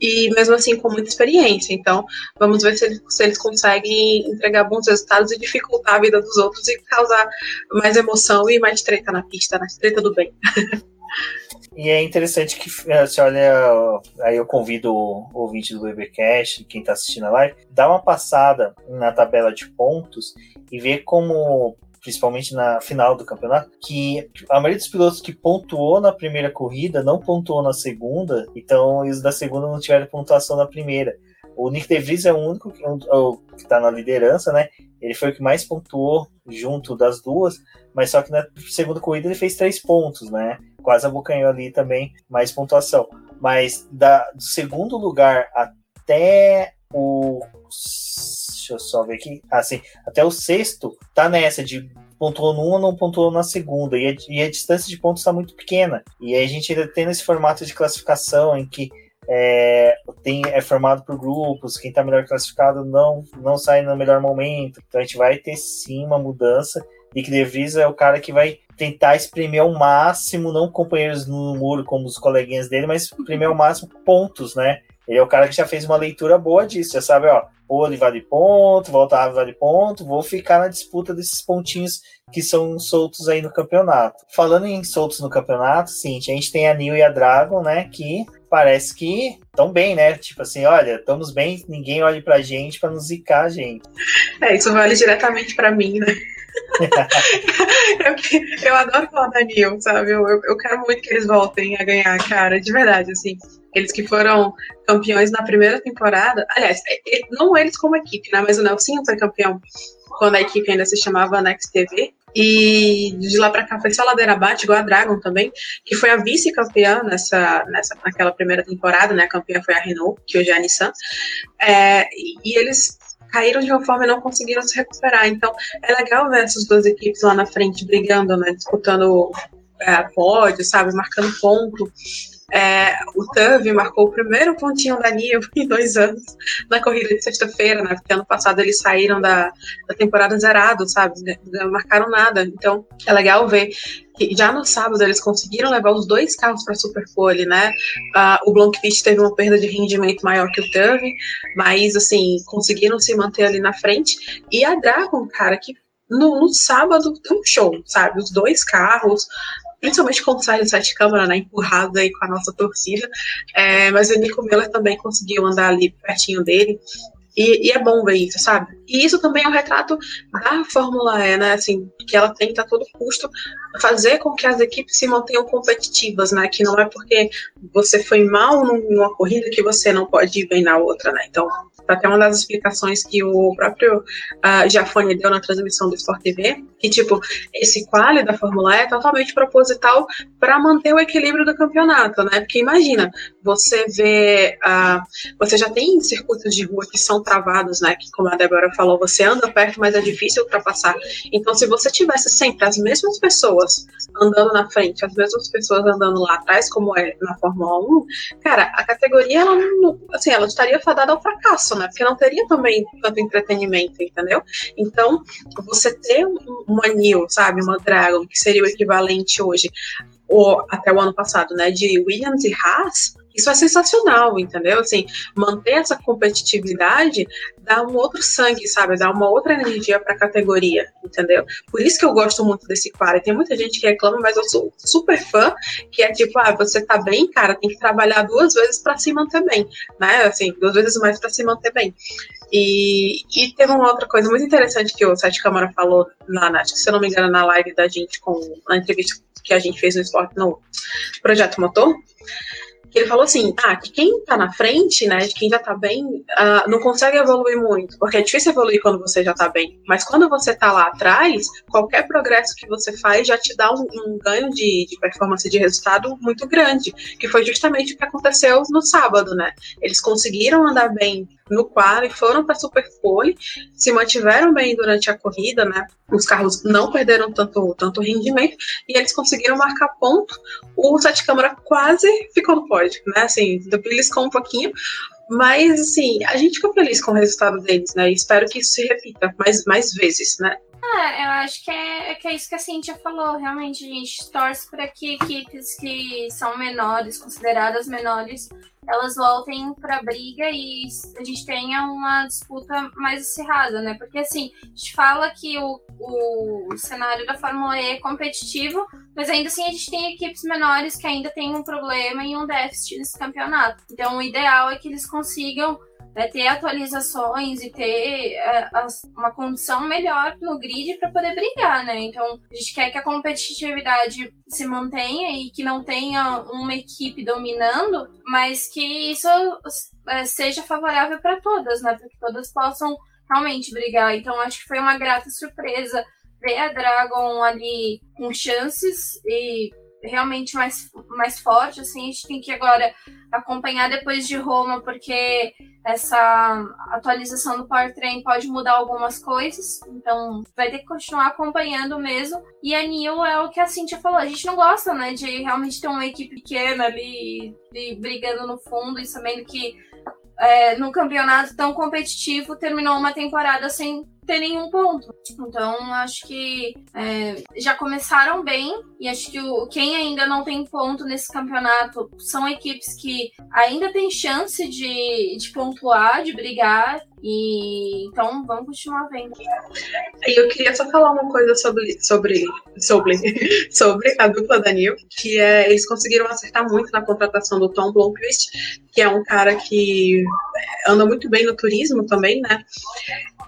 e mesmo assim com muita experiência. Então, vamos ver se eles, se eles conseguem entregar bons resultados e dificultar a vida dos outros e causar mais emoção e mais treta na pista, né? Treta do bem. E é interessante que eh, você olha, aí eu convido o ouvinte do Webercast, quem está assistindo a live, dá uma passada na tabela de pontos e ver como principalmente na final do campeonato, que a maioria dos pilotos que pontuou na primeira corrida não pontuou na segunda, então os da segunda não tiveram pontuação na primeira. O Nick DeVries é o único que está na liderança, né? Ele foi o que mais pontuou junto das duas, mas só que na segunda corrida ele fez três pontos, né? Quase abocanhou ali também mais pontuação. Mas da, do segundo lugar até o Deixa eu só ver aqui. Ah, sim. Até o sexto tá nessa de pontuou numa, não pontuou na segunda. E a, e a distância de pontos está muito pequena. E a gente ainda tem nesse formato de classificação em que é, tem, é formado por grupos, quem está melhor classificado não, não sai no melhor momento. Então a gente vai ter sim uma mudança. Nick De Vries é o cara que vai tentar exprimir ao máximo, não companheiros no muro como os coleguinhas dele, mas exprimir ao máximo pontos, né? Ele é o cara que já fez uma leitura boa disso, já sabe, ó, pole vale ponto, volta vale ponto, vou ficar na disputa desses pontinhos que são soltos aí no campeonato. Falando em soltos no campeonato, sim, a gente tem a Nil e a Dragon, né, que parece que estão bem, né? Tipo assim, olha, estamos bem, ninguém olha pra gente para nos zicar a gente. É, isso vale diretamente para mim, né? eu, eu, adoro falar da Nil, sabe? Eu, eu, eu quero muito que eles voltem a ganhar, cara, de verdade, assim. Eles que foram campeões na primeira temporada. Aliás, é, é, não eles como equipe, né? Mas o Nelsinho foi campeão quando a equipe ainda se chamava Next TV. E de lá para cá foi só ladeira abaixo, igual a Dragon também, que foi a vice-campeã nessa, nessa, naquela primeira temporada, né? A campeã foi a Renault, que hoje é a Nissan. É, e eles caíram de uma forma e não conseguiram se recuperar. Então é legal ver essas duas equipes lá na frente brigando, né? Disputando é, pódio, sabe? Marcando ponto. É, o Tuve marcou o primeiro pontinho da Nia em dois anos na corrida de sexta-feira, né? Porque ano passado eles saíram da, da temporada zerado, sabe? Não marcaram nada. Então é legal ver que já no sábado eles conseguiram levar os dois carros para a Superpole, né? Uh, o Blomqvist teve uma perda de rendimento maior que o Tuve, mas assim conseguiram se manter ali na frente. E a Dragon, cara, que no, no sábado deu um show, sabe? Os dois carros principalmente com o Sérgio Sete Câmara, né, aí com a nossa torcida, é, mas o Nico Miller também conseguiu andar ali pertinho dele, e, e, é bom ver isso, sabe? E isso também é um retrato da Fórmula E, né? Assim, que ela tenta a todo custo fazer com que as equipes se mantenham competitivas, né? Que não é porque você foi mal numa corrida que você não pode ir bem na outra, né? Então, até uma das explicações que o próprio uh, Jafone deu na transmissão do Sport TV, que tipo, esse quali da Fórmula E é totalmente proposital para manter o equilíbrio do campeonato, né? Porque imagina, você vê, uh, você já tem circuitos de rua que são travados, né? Que como a Débora falou, você anda perto, mas é difícil ultrapassar. Então, se você tivesse sempre as mesmas pessoas andando na frente, as mesmas pessoas andando lá atrás, como é na Fórmula 1, cara, a categoria, ela, assim, ela estaria fadada ao fracasso, né? Porque não teria também tanto entretenimento, entendeu? Então, você ter uma New, sabe, uma Dragon, que seria o equivalente hoje, ou até o ano passado, né, de Williams e Haas, isso é sensacional, entendeu? Assim, manter essa competitividade dá um outro sangue, sabe? Dá uma outra energia para a categoria, entendeu? Por isso que eu gosto muito desse quadro. Tem muita gente que reclama, mas eu sou super fã, que é tipo, ah, você tá bem, cara, tem que trabalhar duas vezes para se manter bem, né? Assim, duas vezes mais para se manter bem. E, e teve uma outra coisa muito interessante que o Sete Câmara falou lá, na, se eu não me engano, na live da gente, com na entrevista que a gente fez no esporte no Projeto Motor, que ele falou assim, ah, que quem tá na frente, né, de quem já tá bem, uh, não consegue evoluir muito, porque é difícil evoluir quando você já tá bem. Mas quando você tá lá atrás, qualquer progresso que você faz já te dá um, um ganho de, de, performance de resultado muito grande, que foi justamente o que aconteceu no sábado, né? Eles conseguiram andar bem no quali, foram para Superpole, se mantiveram bem durante a corrida, né? Os carros não perderam tanto, tanto rendimento e eles conseguiram marcar ponto. O Sete Câmara quase ficou no pódio, né? Assim, beliscou um pouquinho, mas, assim, a gente ficou feliz com o resultado deles, né? E espero que isso se repita mais, mais vezes, né? É, eu acho que é, que é isso que a Cintia falou. Realmente, a gente torce para que equipes que são menores, consideradas menores, elas voltem para briga e a gente tenha uma disputa mais acirrada, né? Porque assim, a gente fala que o, o cenário da Fórmula E é competitivo, mas ainda assim a gente tem equipes menores que ainda têm um problema e um déficit nesse campeonato. Então o ideal é que eles consigam né, ter atualizações e ter é, uma condição melhor no grid para poder brigar, né? Então, a gente quer que a competitividade se mantenha e que não tenha uma equipe dominando, mas que isso é, seja favorável para todas, né? Para que todas possam realmente brigar. Então, acho que foi uma grata surpresa ver a Dragon ali com chances e realmente mais, mais forte, assim, a gente tem que agora acompanhar depois de Roma, porque essa atualização do powertrain pode mudar algumas coisas, então vai ter que continuar acompanhando mesmo. E a Nil é o que a Cintia falou, a gente não gosta, né, de realmente ter uma equipe pequena ali, brigando no fundo e sabendo que é, num campeonato tão competitivo terminou uma temporada sem ter nenhum ponto. Então, acho que é, já começaram bem e acho que o, quem ainda não tem ponto nesse campeonato são equipes que ainda têm chance de, de pontuar, de brigar. E então vamos continuar vendo. Eu queria só falar uma coisa sobre sobre sobre, sobre a dupla da que é eles conseguiram acertar muito na contratação do Tom Blomqvist, que é um cara que anda muito bem no turismo também, né?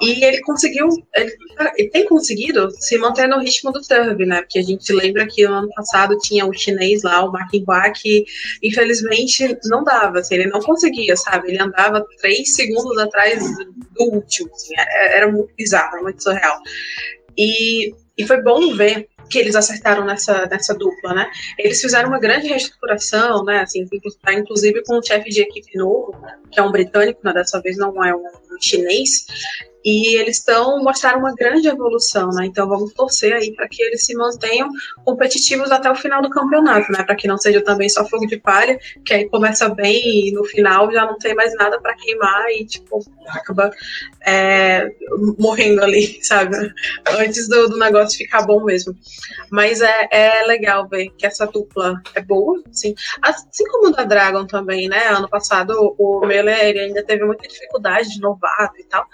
E ele conseguiu, ele, tem conseguido se manter no ritmo do Turbo, né? Porque a gente lembra que no ano passado tinha o chinês lá, o Ma Hua, que infelizmente não dava, assim, ele não conseguia, sabe? Ele andava três segundos atrás do último, assim, era, era muito bizarro, muito surreal. E, e foi bom ver que eles acertaram nessa, nessa dupla, né? Eles fizeram uma grande reestruturação, né? Assim, inclusive com um chefe de equipe novo, que é um britânico, né? dessa vez não é um chinês, e eles estão mostraram uma grande evolução, né? Então vamos torcer aí para que eles se mantenham competitivos até o final do campeonato, né? Para que não seja também só fogo de palha, que aí começa bem e no final já não tem mais nada para queimar e tipo acaba é, morrendo ali, sabe? Antes do, do, negócio ficar bom mesmo. Mas é, é legal ver que essa dupla é boa, sim. Assim como o da Dragon também, né? Ano passado o Miller ainda teve muita dificuldade de novo e tal.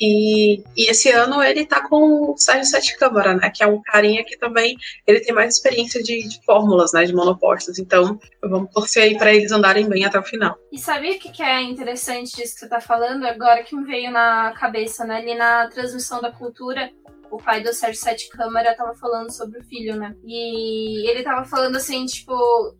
E, e esse ano ele tá com o Sérgio Sete Câmara, né? Que é um carinha que também ele tem mais experiência de, de fórmulas, né? De monopostos. Então, vamos torcer aí para eles andarem bem até o final. E sabia o que, que é interessante disso que você tá falando? Agora que me veio na cabeça, né? Ali na transmissão da cultura o pai do Sérgio Sete Câmara tava falando sobre o filho, né? E ele tava falando assim, tipo,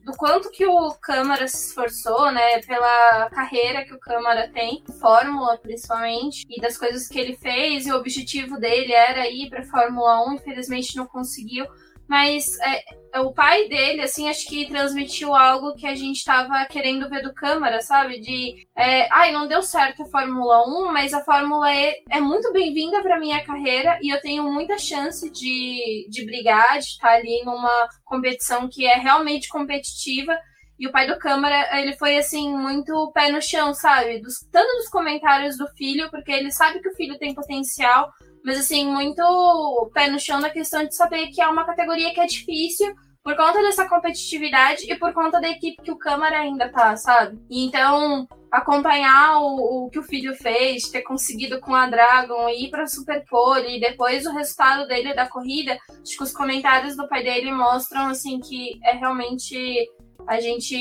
do quanto que o Câmara se esforçou, né? Pela carreira que o Câmara tem, Fórmula principalmente, e das coisas que ele fez, e o objetivo dele era ir pra Fórmula 1, infelizmente não conseguiu. Mas é, o pai dele, assim, acho que transmitiu algo que a gente estava querendo ver do Câmara, sabe? De, é, ai, não deu certo a Fórmula 1, mas a Fórmula E é muito bem-vinda para minha carreira e eu tenho muita chance de, de brigar, de estar ali numa competição que é realmente competitiva. E o pai do Câmara, ele foi, assim, muito pé no chão, sabe? Dos, tanto dos comentários do filho, porque ele sabe que o filho tem potencial, mas assim, muito pé no chão na questão de saber que é uma categoria que é difícil por conta dessa competitividade e por conta da equipe que o Câmara ainda tá, sabe? Então, acompanhar o, o que o filho fez, ter conseguido com a Dragon ir pra Superpole e depois o resultado dele da corrida, acho que os comentários do pai dele mostram, assim, que é realmente a gente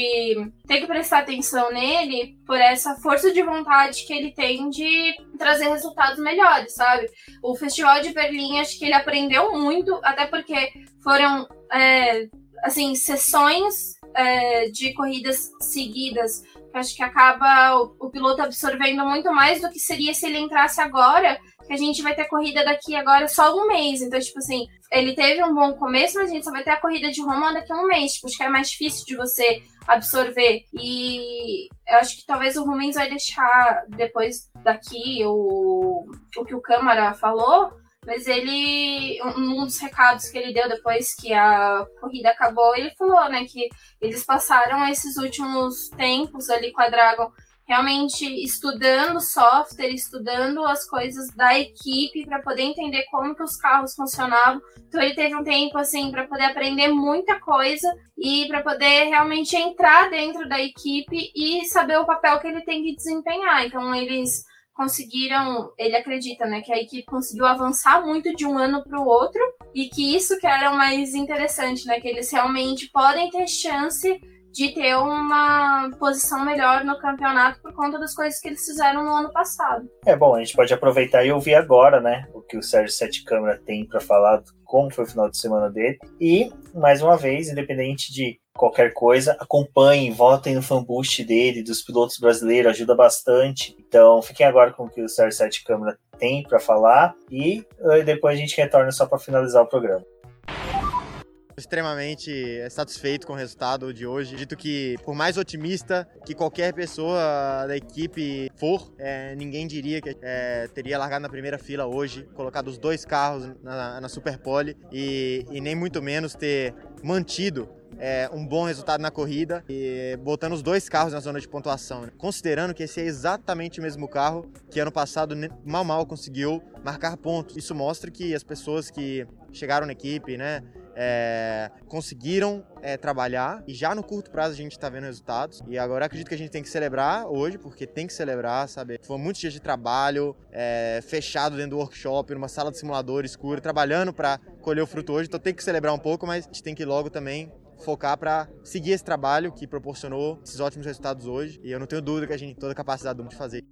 tem que prestar atenção nele por essa força de vontade que ele tem de trazer resultados melhores, sabe? O Festival de Berlim, acho que ele aprendeu muito, até porque foram, é, assim, sessões é, de corridas seguidas. Acho que acaba o, o piloto absorvendo muito mais do que seria se ele entrasse agora que a gente vai ter corrida daqui agora só um mês. Então, tipo assim, ele teve um bom começo, mas a gente só vai ter a corrida de Roma daqui a um mês. Tipo, acho que é mais difícil de você absorver. E eu acho que talvez o Rumens vai deixar depois daqui o, o que o Câmara falou. Mas ele, um dos recados que ele deu depois que a corrida acabou, ele falou, né, que eles passaram esses últimos tempos ali com a Dragon realmente estudando software, estudando as coisas da equipe para poder entender como que os carros funcionavam. Então ele teve um tempo assim para poder aprender muita coisa e para poder realmente entrar dentro da equipe e saber o papel que ele tem que desempenhar. Então eles conseguiram, ele acredita, né, que a equipe conseguiu avançar muito de um ano para o outro e que isso que era o mais interessante, né, que eles realmente podem ter chance de ter uma posição melhor no campeonato por conta das coisas que eles fizeram no ano passado. É bom, a gente pode aproveitar e ouvir agora, né, o que o Sérgio Sete Câmara tem para falar, como foi o final de semana dele. E, mais uma vez, independente de qualquer coisa, acompanhem, votem no fanboost dele, dos pilotos brasileiros, ajuda bastante. Então, fiquem agora com o que o Sérgio Sete Câmara tem para falar e eh, depois a gente retorna só para finalizar o programa extremamente satisfeito com o resultado de hoje. Dito que, por mais otimista que qualquer pessoa da equipe for, é, ninguém diria que é, teria largado na primeira fila hoje, colocado os dois carros na, na Superpole e, e nem muito menos ter mantido é, um bom resultado na corrida e botando os dois carros na zona de pontuação. Né? Considerando que esse é exatamente o mesmo carro que ano passado mal mal conseguiu marcar pontos. Isso mostra que as pessoas que chegaram na equipe, né, é, conseguiram é, trabalhar e já no curto prazo a gente está vendo resultados. E agora acredito que a gente tem que celebrar hoje, porque tem que celebrar, sabe? Foi muitos dias de trabalho, é, fechado dentro do workshop, numa sala de simulador escura, trabalhando para colher o fruto hoje. Então tem que celebrar um pouco, mas a gente tem que logo também focar para seguir esse trabalho que proporcionou esses ótimos resultados hoje. E eu não tenho dúvida que a gente tem toda a capacidade de fazer.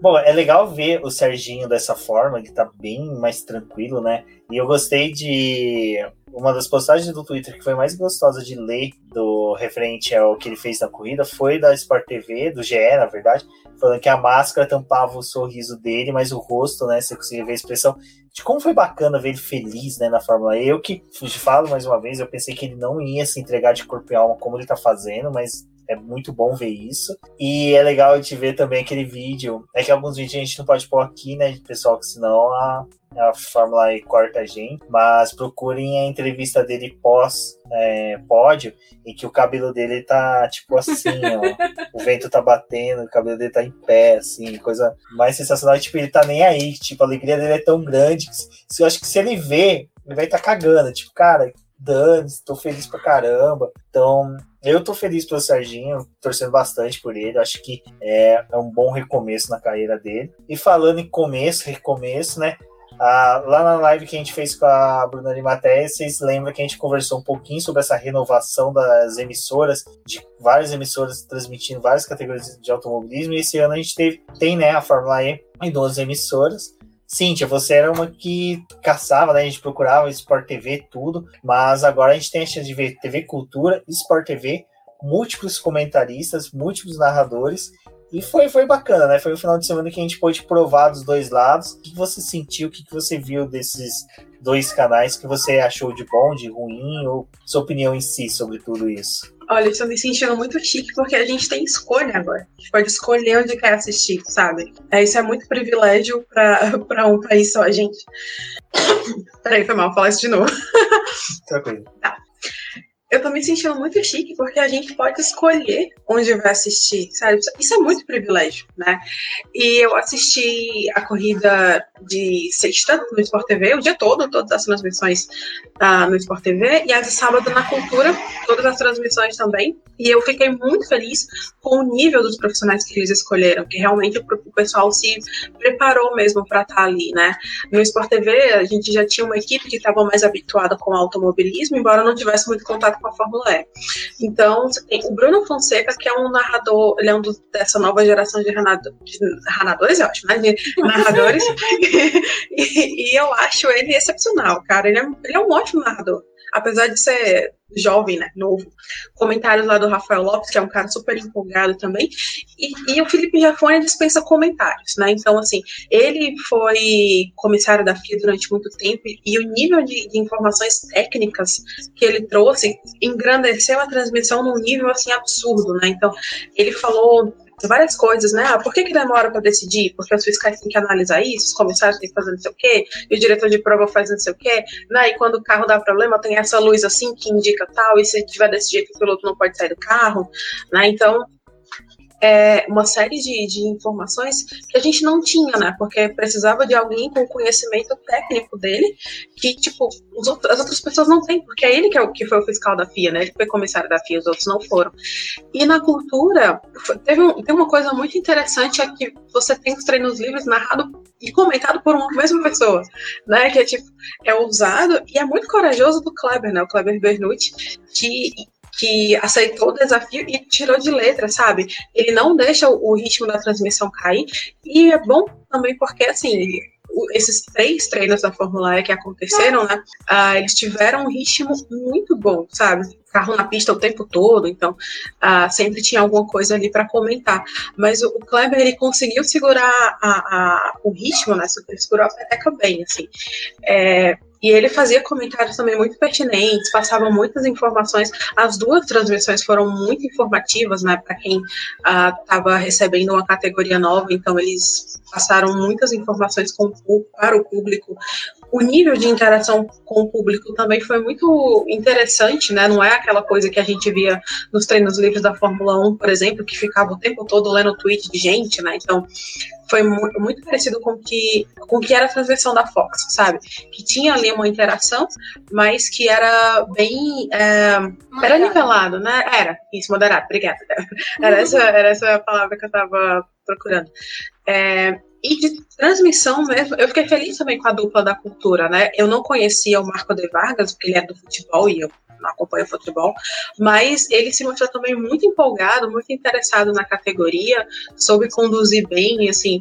Bom, é legal ver o Serginho dessa forma, que tá bem mais tranquilo, né? E eu gostei de uma das postagens do Twitter que foi mais gostosa de ler do referente ao que ele fez na corrida foi da Sport TV, do GE, na verdade, falando que a máscara tampava o sorriso dele, mas o rosto, né, você conseguia ver a expressão de como foi bacana ver ele feliz, né, na Fórmula E. Eu que falo mais uma vez, eu pensei que ele não ia se entregar de corpo e alma como ele tá fazendo, mas é muito bom ver isso. E é legal de ver também aquele vídeo. É que alguns vídeos a gente não pode pôr aqui, né, pessoal? Que senão a, a Fórmula E corta a gente. Mas procurem a entrevista dele pós é, pódio, em que o cabelo dele tá tipo assim, ó. o vento tá batendo, o cabelo dele tá em pé, assim, coisa mais sensacional. Tipo, ele tá nem aí. Tipo, a alegria dele é tão grande que se, eu acho que se ele vê, ele vai estar tá cagando. Tipo, cara, dane, tô feliz pra caramba. Então, eu tô feliz pelo Serginho, torcendo bastante por ele. Acho que é, é um bom recomeço na carreira dele. E falando em começo, recomeço, né? Ah, lá na live que a gente fez com a Bruna Limaté, vocês lembram que a gente conversou um pouquinho sobre essa renovação das emissoras, de várias emissoras transmitindo várias categorias de automobilismo, e esse ano a gente teve, tem né, a Fórmula E em 12 emissoras. Cíntia, você era uma que caçava, né? A gente procurava Sport TV, tudo, mas agora a gente tem a chance de ver TV Cultura, Sport TV, múltiplos comentaristas, múltiplos narradores, e foi, foi bacana, né? Foi um final de semana que a gente pôde provar dos dois lados. O que você sentiu, o que você viu desses dois canais que você achou de bom, de ruim, ou sua opinião em si sobre tudo isso? Olha, estou me sentindo muito chique porque a gente tem escolha agora. A gente pode escolher onde quer assistir, sabe? É, isso é muito privilégio para um país só, gente. Peraí, foi mal, falar isso de novo. Tranquilo. Tá eu tô me sentindo muito chique porque a gente pode escolher onde vai assistir, sabe? Isso é muito privilégio, né? E eu assisti a corrida de sexta no Sport TV, o dia todo, todas as transmissões uh, no Sport TV, e a de sábado na Cultura, todas as transmissões também. E eu fiquei muito feliz com o nível dos profissionais que eles escolheram, que realmente o pessoal se preparou mesmo para estar tá ali, né? No Sport TV, a gente já tinha uma equipe que estava mais habituada com o automobilismo, embora não tivesse muito contato com a Fórmula E. Então, você tem o Bruno Fonseca, que é um narrador, ele é um dos, dessa nova geração de, narrador, de narradores, eu acho, né? De narradores. e, e, eu acho ele excepcional, cara. Ele é, ele é um ótimo narrador apesar de ser jovem, né, novo. Comentários lá do Rafael Lopes, que é um cara super empolgado também. E, e o Felipe Jafone dispensa comentários, né? Então, assim, ele foi comissário da FIA durante muito tempo e o nível de, de informações técnicas que ele trouxe engrandeceu a transmissão num nível, assim, absurdo, né? Então, ele falou várias coisas, né? Ah, por que, que demora para decidir? Porque os fiscais têm que analisar isso, os comissários têm que fazer não sei o quê, e o diretor de prova faz não sei o quê, né? E quando o carro dá problema, tem essa luz assim que indica tal, e se tiver desse jeito, o piloto não pode sair do carro, né? Então, é, uma série de, de informações que a gente não tinha, né? Porque precisava de alguém com conhecimento técnico dele, que, tipo, outros, as outras pessoas não têm, porque é ele que, é o, que foi o fiscal da FIA, né? Ele foi comissário da FIA, os outros não foram. E na cultura, teve um, tem uma coisa muito interessante, é que você tem os treinos livres narrados e comentado por uma mesma pessoa, né? Que é, tipo, é ousado e é muito corajoso do Kleber, né? O Kleber Bernucci, que que aceitou o desafio e tirou de letra, sabe? Ele não deixa o ritmo da transmissão cair. E é bom também porque, assim, esses três treinos da Fórmula E que aconteceram, né? Uh, eles tiveram um ritmo muito bom, sabe? Carro na pista o tempo todo, então uh, sempre tinha alguma coisa ali para comentar. Mas o, o, Kleber ele conseguiu segurar a, a, o ritmo, né? Segurou a peteca bem, assim. É, e ele fazia comentários também muito pertinentes, passava muitas informações. As duas transmissões foram muito informativas, né, para quem estava uh, recebendo uma categoria nova, então eles passaram muitas informações com, para o público. O nível de interação com o público também foi muito interessante, né? Não é aquela coisa que a gente via nos treinos livres da Fórmula 1, por exemplo, que ficava o tempo todo lendo tweet de gente, né? Então, foi muito, parecido com que, com que era a transmissão da Fox, sabe? Que tinha ali uma interação, mas que era bem. É, era nivelado, né? Era, isso, moderado, obrigada. Era essa, era essa palavra que eu estava procurando. É, e de transmissão mesmo, eu fiquei feliz também com a dupla da cultura, né? Eu não conhecia o Marco de Vargas, porque ele é do futebol e eu não acompanho futebol, mas ele se mostrou também muito empolgado, muito interessado na categoria, soube conduzir bem, assim,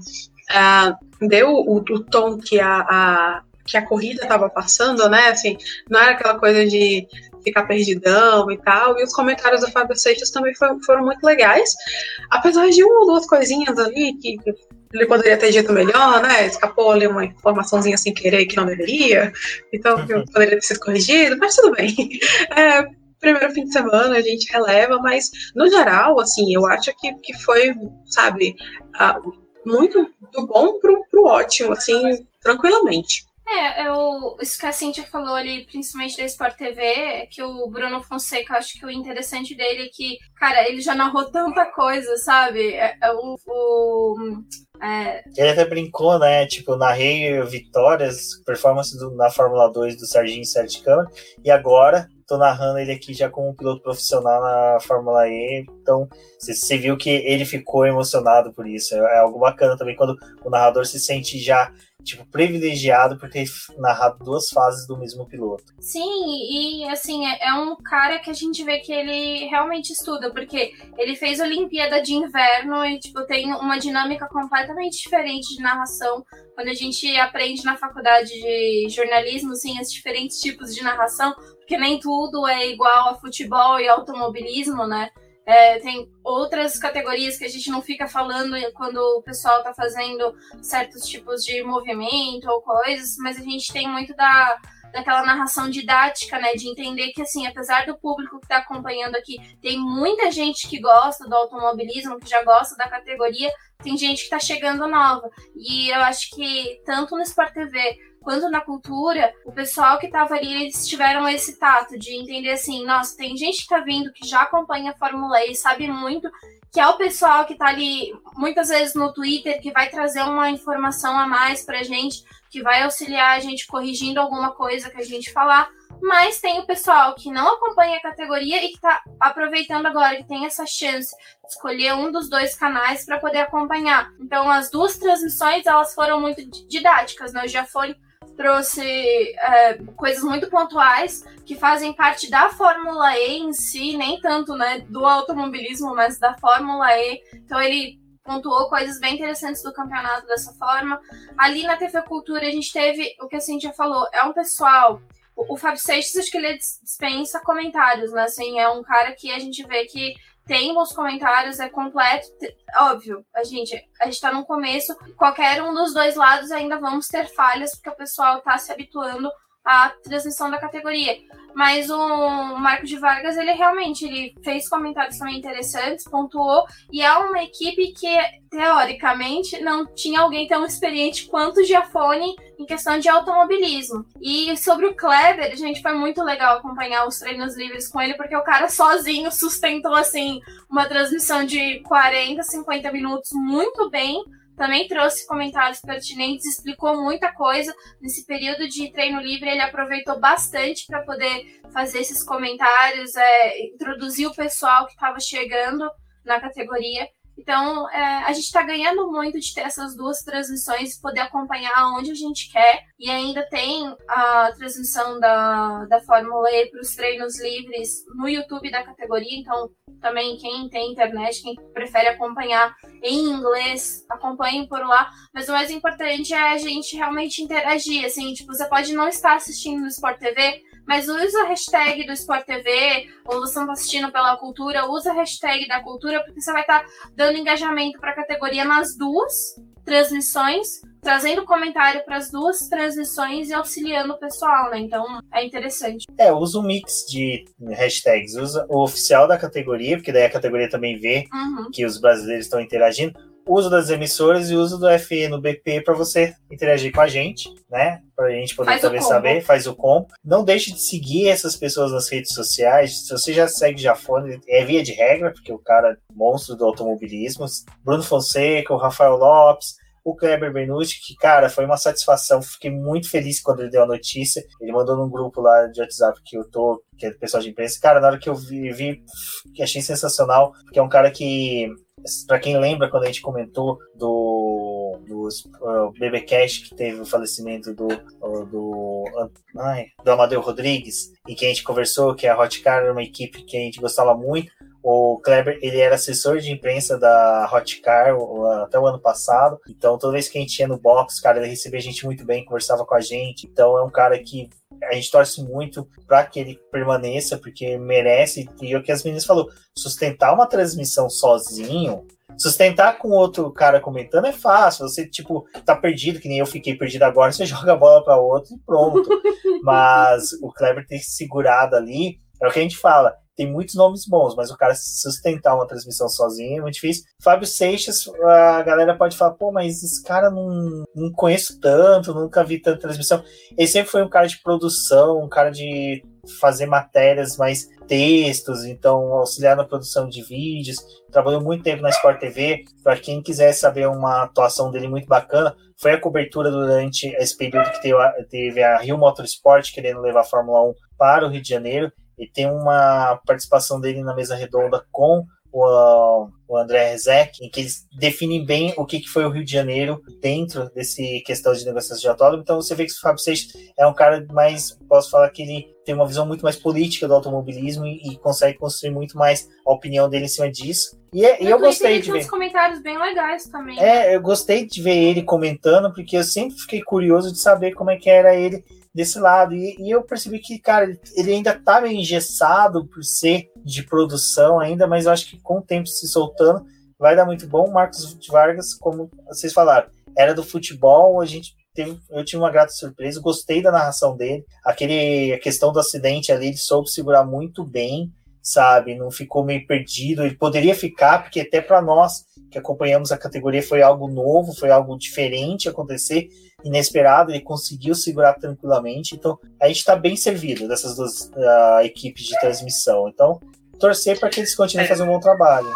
uh, deu o, o, tom que a, a que a corrida estava passando, né? Assim, não era aquela coisa de ficar perdidão e tal. E os comentários do Fábio Seixas também foram, foram muito legais, apesar de uma ou duas coisinhas ali que ele poderia ter dito melhor, né? Escapou ali uma informaçãozinha sem querer que não deveria, então uhum. poderia ter sido corrigido, mas tudo bem. É, primeiro fim de semana a gente releva, mas no geral, assim, eu acho que, que foi, sabe, uh, muito do bom pro, pro ótimo, assim, tranquilamente. É, eu, isso que a Cintia falou ali, principalmente da Sport TV, é que o Bruno Fonseca, acho que o interessante dele é que, cara, ele já narrou tanta coisa, sabe? É, é o, o é... Ele até brincou, né? Tipo, narrei vitórias, performance do, na Fórmula 2 do Serginho Sete Câmara, e agora tô narrando ele aqui já como piloto profissional na Fórmula E. Então, você viu que ele ficou emocionado por isso. É, é algo bacana também quando o narrador se sente já tipo, privilegiado por ter narrado duas fases do mesmo piloto. Sim, e assim, é, é, um cara que a gente vê que ele realmente estuda, porque ele fez Olimpíada de Inverno e, tipo, tem uma dinâmica completamente diferente de narração. Quando a gente aprende na faculdade de jornalismo, sim, os diferentes tipos de narração, porque nem tudo é igual a futebol e automobilismo, né? É, tem outras categorias que a gente não fica falando quando o pessoal está fazendo certos tipos de movimento ou coisas, mas a gente tem muito da, daquela narração didática, né? De entender que, assim, apesar do público que está acompanhando aqui, tem muita gente que gosta do automobilismo, que já gosta da categoria, tem gente que está chegando nova. E eu acho que tanto no Sport TV quanto na cultura, o pessoal que estava ali, eles tiveram esse tato de entender assim, nossa, tem gente que está vindo que já acompanha a Fórmula E, sabe muito, que é o pessoal que está ali muitas vezes no Twitter, que vai trazer uma informação a mais pra gente, que vai auxiliar a gente corrigindo alguma coisa que a gente falar. Mas tem o pessoal que não acompanha a categoria e que está aproveitando agora que tem essa chance de escolher um dos dois canais para poder acompanhar. Então, as duas transmissões elas foram muito didáticas, né? Já foi trouxe é, coisas muito pontuais que fazem parte da Fórmula E em si, nem tanto né, do automobilismo, mas da Fórmula E. Então ele pontuou coisas bem interessantes do campeonato dessa forma. Ali na TV Cultura a gente teve o que a Cintia falou, é um pessoal. O, o Fábio Seixas, acho que ele dispensa comentários, né? Assim, é um cara que a gente vê que tem bons comentários, é completo. Óbvio, a gente, a gente tá no começo, qualquer um dos dois lados ainda vamos ter falhas, porque o pessoal tá se habituando à transmissão da categoria. Mas o Marco de Vargas, ele realmente ele fez comentários também interessantes, pontuou, e é uma equipe que, teoricamente, não tinha alguém tão experiente quanto o Giafone em questão de automobilismo. E sobre o Kleber, gente, foi muito legal acompanhar os treinos livres com ele, porque o cara sozinho sustentou, assim, uma transmissão de 40, 50 minutos muito bem também trouxe comentários pertinentes, explicou muita coisa. Nesse período de treino livre, ele aproveitou bastante para poder fazer esses comentários, é, introduzir o pessoal que estava chegando na categoria. Então, é, a gente está ganhando muito de ter essas duas transmissões, poder acompanhar onde a gente quer. E ainda tem a transmissão da, da Fórmula E para os treinos livres no YouTube da categoria. Então, também quem tem internet, quem prefere acompanhar em inglês, acompanhem por lá. Mas o mais importante é a gente realmente interagir. Assim, tipo, você pode não estar assistindo no Sport TV, mas usa a hashtag do Sport TV, ou você não está assistindo pela cultura, usa a hashtag da cultura, porque você vai estar tá dando engajamento para a categoria nas duas transmissões, trazendo comentário para as duas transmissões e auxiliando o pessoal, né? Então é interessante. É, usa um mix de hashtags. Usa o oficial da categoria, porque daí a categoria também vê uhum. que os brasileiros estão interagindo uso das emissoras e uso do FE no BP para você interagir com a gente, né? Para a gente poder faz também saber, faz o combo. Não deixe de seguir essas pessoas nas redes sociais. Se você já segue Jafone, é via de regra, porque o cara é monstro do automobilismo. Bruno Fonseca, o Rafael Lopes, o Kleber Bernucci, que, cara, foi uma satisfação. Fiquei muito feliz quando ele deu a notícia. Ele mandou num grupo lá de WhatsApp que eu tô, que é do pessoal de imprensa. Cara, na hora que eu vi, vi achei sensacional, porque é um cara que para quem lembra quando a gente comentou do, do uh, BBcast que teve o falecimento do, uh, do, ai, do Amadeu Rodrigues e que a gente conversou que a Hotcar era uma equipe que a gente gostava muito o Kleber, ele era assessor de imprensa da Hotcar até o ano passado. Então, toda vez que a gente ia no box, cara, ele recebia a gente muito bem, conversava com a gente. Então, é um cara que a gente torce muito para que ele permaneça, porque merece. E o que as meninas falou, sustentar uma transmissão sozinho, sustentar com outro cara comentando é fácil. Você, tipo, tá perdido, que nem eu fiquei perdido agora, você joga a bola para outro e pronto. Mas o Kleber ter segurado ali, é o que a gente fala. Tem muitos nomes bons, mas o cara sustentar uma transmissão sozinho é muito difícil. Fábio Seixas, a galera pode falar, pô, mas esse cara não, não conheço tanto, nunca vi tanta transmissão. Ele sempre foi um cara de produção, um cara de fazer matérias mais textos, então auxiliar na produção de vídeos. Trabalhou muito tempo na Sport TV. Para quem quiser saber uma atuação dele muito bacana, foi a cobertura durante esse período que teve a Rio Motorsport querendo levar a Fórmula 1 para o Rio de Janeiro. E tem uma participação dele na mesa redonda com o, o André Rezek, em que eles definem bem o que, que foi o Rio de Janeiro dentro desse questão de negociação de autódromo. Então você vê que o Fábio Seixas é um cara mais, posso falar que ele tem uma visão muito mais política do automobilismo e, e consegue construir muito mais a opinião dele em cima disso. E, é, e eu gostei de ver. comentários bem legais também. É, eu gostei de ver ele comentando, porque eu sempre fiquei curioso de saber como é que era ele desse lado. E, e, eu percebi que, cara, ele ainda tá meio engessado por ser de produção ainda, mas eu acho que com o tempo se soltando vai dar muito bom. Marcos Vargas, como vocês falaram, era do futebol, a gente teve, eu tive uma grata surpresa, gostei da narração dele. Aquele, a questão do acidente ali, ele soube segurar muito bem, sabe? Não ficou meio perdido. Ele poderia ficar, porque até para nós que acompanhamos a categoria foi algo novo, foi algo diferente acontecer, inesperado, ele conseguiu segurar tranquilamente. Então, a gente está bem servido dessas duas uh, equipes de transmissão. Então, torcer para que eles continuem é. fazendo um bom trabalho.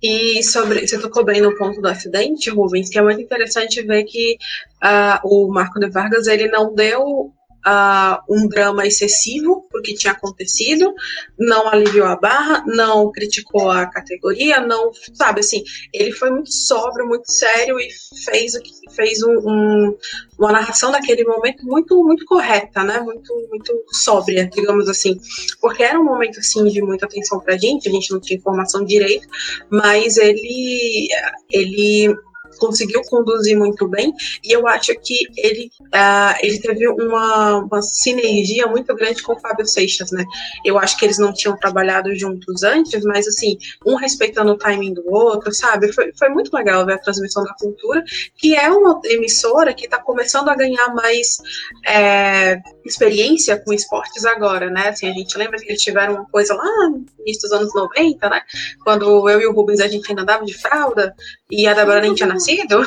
E sobre, você tocou bem no ponto do acidente, Rubens, que é muito interessante ver que uh, o Marco de Vargas ele não deu uh, um drama excessivo porque tinha acontecido, não aliviou a barra, não criticou a categoria, não, sabe, assim, ele foi muito sóbrio, muito sério e fez, fez um, um, uma narração daquele momento muito, muito correta, né, muito, muito sóbria, digamos assim, porque era um momento, assim, de muita atenção pra gente, a gente não tinha informação direito, mas ele, ele conseguiu conduzir muito bem e eu acho que ele, uh, ele teve uma, uma sinergia muito grande com o Fábio Seixas, né? Eu acho que eles não tinham trabalhado juntos antes, mas assim, um respeitando o timing do outro, sabe? Foi, foi muito legal ver a transmissão da cultura, que é uma emissora que está começando a ganhar mais é, experiência com esportes agora, né? Assim, a gente lembra que eles tiveram uma coisa lá no início dos anos 90, né? Quando eu e o Rubens a gente ainda andava de fralda e a Débora nem tinha nascido então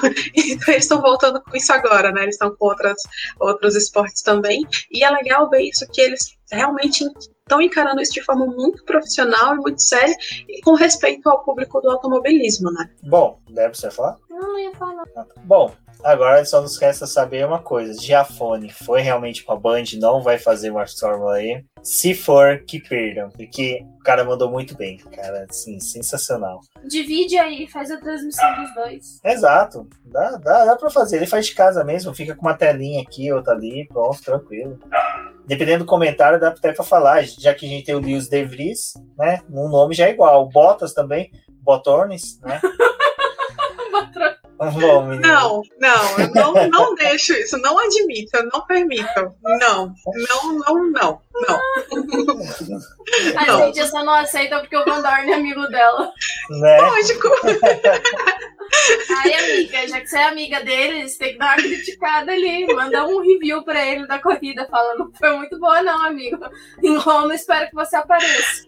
eles estão voltando com isso agora, né? Eles estão com outras, outros esportes também. E é legal ver isso, que eles realmente estão encarando isso de forma muito profissional e muito séria e com respeito ao público do automobilismo, né? Bom, deve você falar? Não, ia falar. Bom, agora só nos resta saber uma coisa. Giafone foi realmente pra Band, não vai fazer uma Fórmula aí. Se for, que perdam. Porque o cara mandou muito bem, cara. Assim, sensacional. Divide aí, faz a transmissão dos dois. Exato. Dá, dá, dá pra fazer. Ele faz de casa mesmo, fica com uma telinha aqui, outra ali, pronto, tranquilo. Dependendo do comentário, dá até pra falar, já que a gente tem o Lewis De Vries, né? Um nome já é igual. O Bottas também, Botornes, né? Bom, não, não, eu não, não deixo isso, não admito, eu não permito. Não, não, não, não, não. A não. gente só não aceita porque o Van Dorn é amigo dela. Né? Lógico. Ai, amiga, já que você é amiga dele, você tem que dar uma criticada ali. Manda um review pra ele da corrida, falando que foi muito boa, não, amigo. Em Roma, espero que você apareça.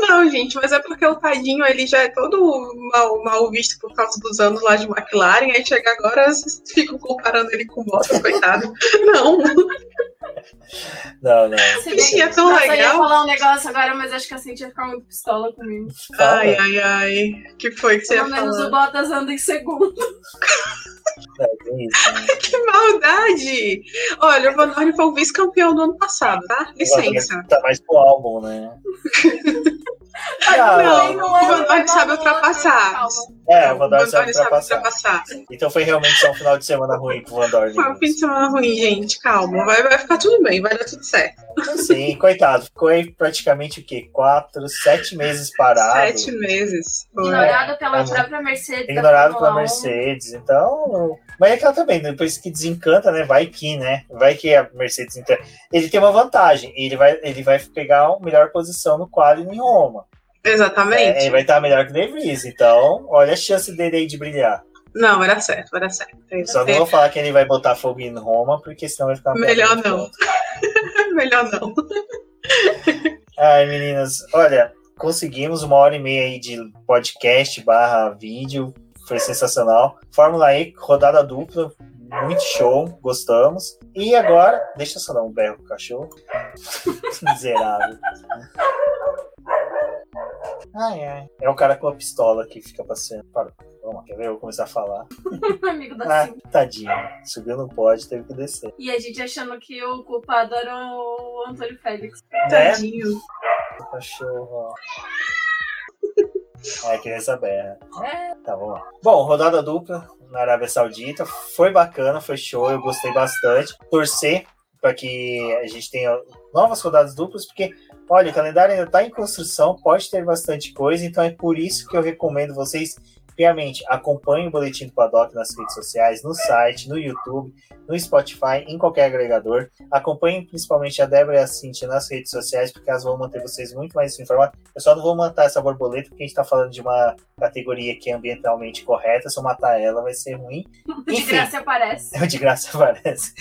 Não, gente, mas é porque o tadinho ele já é todo mal, mal visto por causa dos anos lá de McLaren. Aí chega agora, ficam comparando ele com o Bottas, coitado. Não. Não, não. Sim, é tão legal. Eu ia falar um negócio agora, mas acho que a Cintia ia ficar muito pistola comigo. Ai, ai, ai. que foi que você Pelo ia menos falar? o Bottas anda em segundo. É, isso, né? que maldade! Olha, o Van Dorn foi o vice-campeão do ano passado, tá? Licença. Tá mais pro álbum, né? não, não, o Van Dorn sabe ultrapassar. É, o Van Dorn sabe ultrapassar. Então foi realmente só um final de semana ruim pro Van Dorn. Foi um fim de semana ruim, gente. Calma. Vai, vai ficar tudo bem, vai dar tudo certo. Sim, coitado. Ficou aí praticamente o quê? Quatro, sete meses parado. Sete meses. Ignorado pela é, própria Mercedes. Ignorado pela Mercedes. Então. Mas é que ela também, depois que desencanta, né? Vai que, né? Vai que a Mercedes. Ele tem uma vantagem. Ele vai, ele vai pegar a melhor posição no quali em Roma. Exatamente. É, ele vai estar melhor que o De Vries. Então, olha a chance dele aí de brilhar. Não, vai dar certo, vai dar certo. Só não vou falar que ele vai botar fogo em Roma, porque senão vai ficar Melhor não. Melhor não. Ai, meninas, olha, conseguimos uma hora e meia aí de podcast barra vídeo. Foi sensacional. Fórmula E, rodada dupla, muito show, gostamos. E agora, deixa eu só dar um berro pro cachorro. Miserável. Ai, ai. É o cara com a pistola que fica passeando. Para. Vamos, quer ver? Eu vou começar a falar. Amigo da Ah, tadinho. Subiu no pódio, teve que descer. E a gente achando que o culpado era o Antônio Félix. Né? Tadinho. Cachorro. ó. É, criança berra. É, tá bom. Bom, rodada dupla na Arábia Saudita. Foi bacana, foi show, eu gostei bastante. Torcer para que a gente tenha novas rodadas duplas, porque, olha, o calendário ainda está em construção, pode ter bastante coisa, então é por isso que eu recomendo vocês, primeiramente, acompanhem o Boletim do Paddock nas redes sociais, no site, no YouTube, no Spotify, em qualquer agregador. Acompanhem principalmente a Débora e a Cintia nas redes sociais, porque elas vão manter vocês muito mais informados. Eu só não vou matar essa borboleta, porque a gente está falando de uma categoria que é ambientalmente correta. Se eu matar ela, vai ser ruim. De Enfim. graça aparece. De graça parece.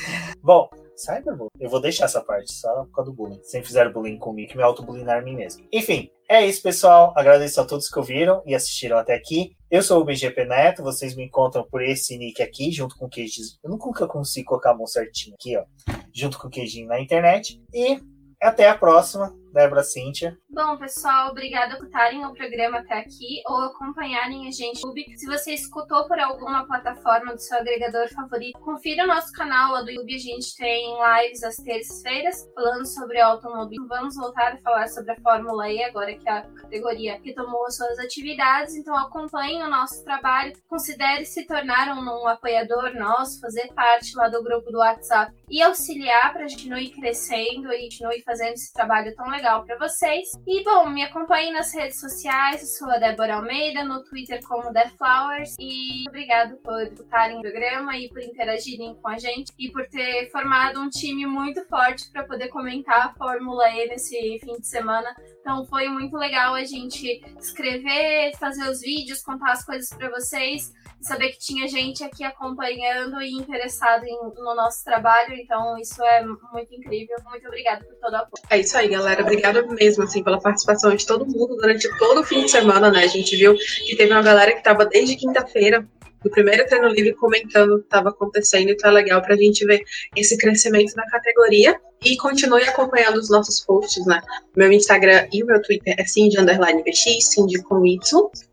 Bom, Cyberbullying. Eu vou deixar essa parte, só por causa do bullying. Sempre fizeram bullying comigo, que me auto-bullyingar mim mesmo. Enfim, é isso, pessoal. Agradeço a todos que ouviram e assistiram até aqui. Eu sou o BGP Neto, vocês me encontram por esse nick aqui, junto com o Queijinho. Eu nunca consigo colocar a mão certinho aqui, ó. Junto com o Queijinho na internet. E até a próxima, Débora Cíntia. Bom, pessoal, obrigada por estarem no programa até aqui ou acompanharem a gente no YouTube. Se você escutou por alguma plataforma do seu agregador favorito, confira o nosso canal lá do YouTube. A gente tem lives às terças-feiras falando sobre automobilismo. Vamos voltar a falar sobre a Fórmula E, agora que é a categoria que tomou as suas atividades. Então acompanhem o nosso trabalho. Considere se tornar um apoiador nosso, fazer parte lá do grupo do WhatsApp e auxiliar para a gente continuar crescendo e continuar fazendo esse trabalho tão legal para vocês. E bom, me acompanhem nas redes sociais, eu sou a Débora Almeida, no Twitter como TheFlowers. E obrigado por escutarem o programa e por interagirem com a gente e por ter formado um time muito forte para poder comentar a Fórmula E nesse fim de semana. Então foi muito legal a gente escrever, fazer os vídeos, contar as coisas para vocês saber que tinha gente aqui acompanhando e interessado em, no nosso trabalho, então isso é muito incrível. Muito obrigada por todo o apoio. É isso aí, galera. Obrigada mesmo, assim, pela participação de todo mundo durante todo o fim de semana, né? A gente viu que teve uma galera que estava desde quinta-feira do primeiro treino livre comentando o que estava acontecendo, então é legal para a gente ver esse crescimento na categoria e continue acompanhando os nossos posts, né? Meu Instagram e meu Twitter é Cindy Underline VX, Cindy com Y.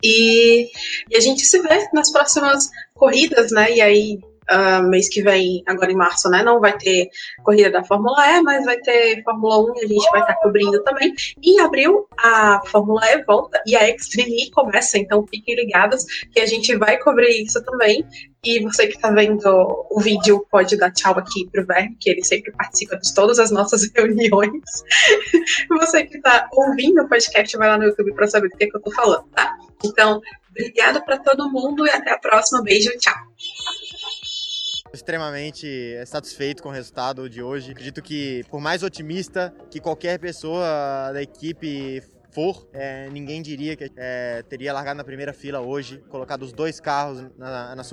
E, e a gente se vê nas próximas corridas, né? E aí, uh, mês que vem, agora em março, né? Não vai ter corrida da Fórmula E, mas vai ter Fórmula 1 e a gente vai estar cobrindo também. E em abril, a Fórmula E volta e a Extreme começa, então fiquem ligados que a gente vai cobrir isso também. E você que está vendo o vídeo pode dar tchau aqui pro Verne, que ele sempre participa de todas as nossas reuniões. você que está ouvindo o podcast, vai lá no YouTube para saber do que, que eu tô falando, tá? Então, obrigada para todo mundo e até a próxima. Beijo, tchau. extremamente satisfeito com o resultado de hoje. Acredito que, por mais otimista que qualquer pessoa da equipe for, é, ninguém diria que é, teria largado na primeira fila hoje, colocado os dois carros na, na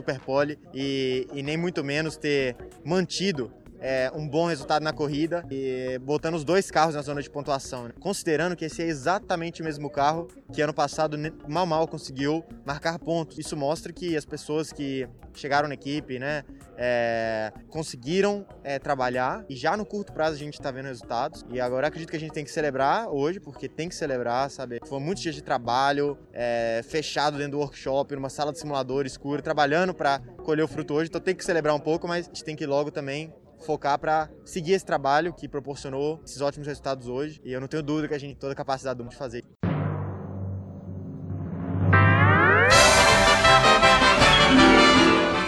e, e nem muito menos ter mantido é, um bom resultado na corrida e botando os dois carros na zona de pontuação. Né? Considerando que esse é exatamente o mesmo carro que ano passado mal mal conseguiu marcar pontos. Isso mostra que as pessoas que chegaram na equipe, né, é, conseguiram é, trabalhar e já no curto prazo a gente está vendo resultados. E agora acredito que a gente tem que celebrar hoje, porque tem que celebrar, sabe? Foi muitos dias de trabalho, é, fechado dentro do workshop, numa sala de simulador escuro, trabalhando para colher o fruto hoje. Então tem que celebrar um pouco, mas a gente tem que logo também focar para seguir esse trabalho que proporcionou esses ótimos resultados hoje. E eu não tenho dúvida que a gente tem toda a capacidade de fazer.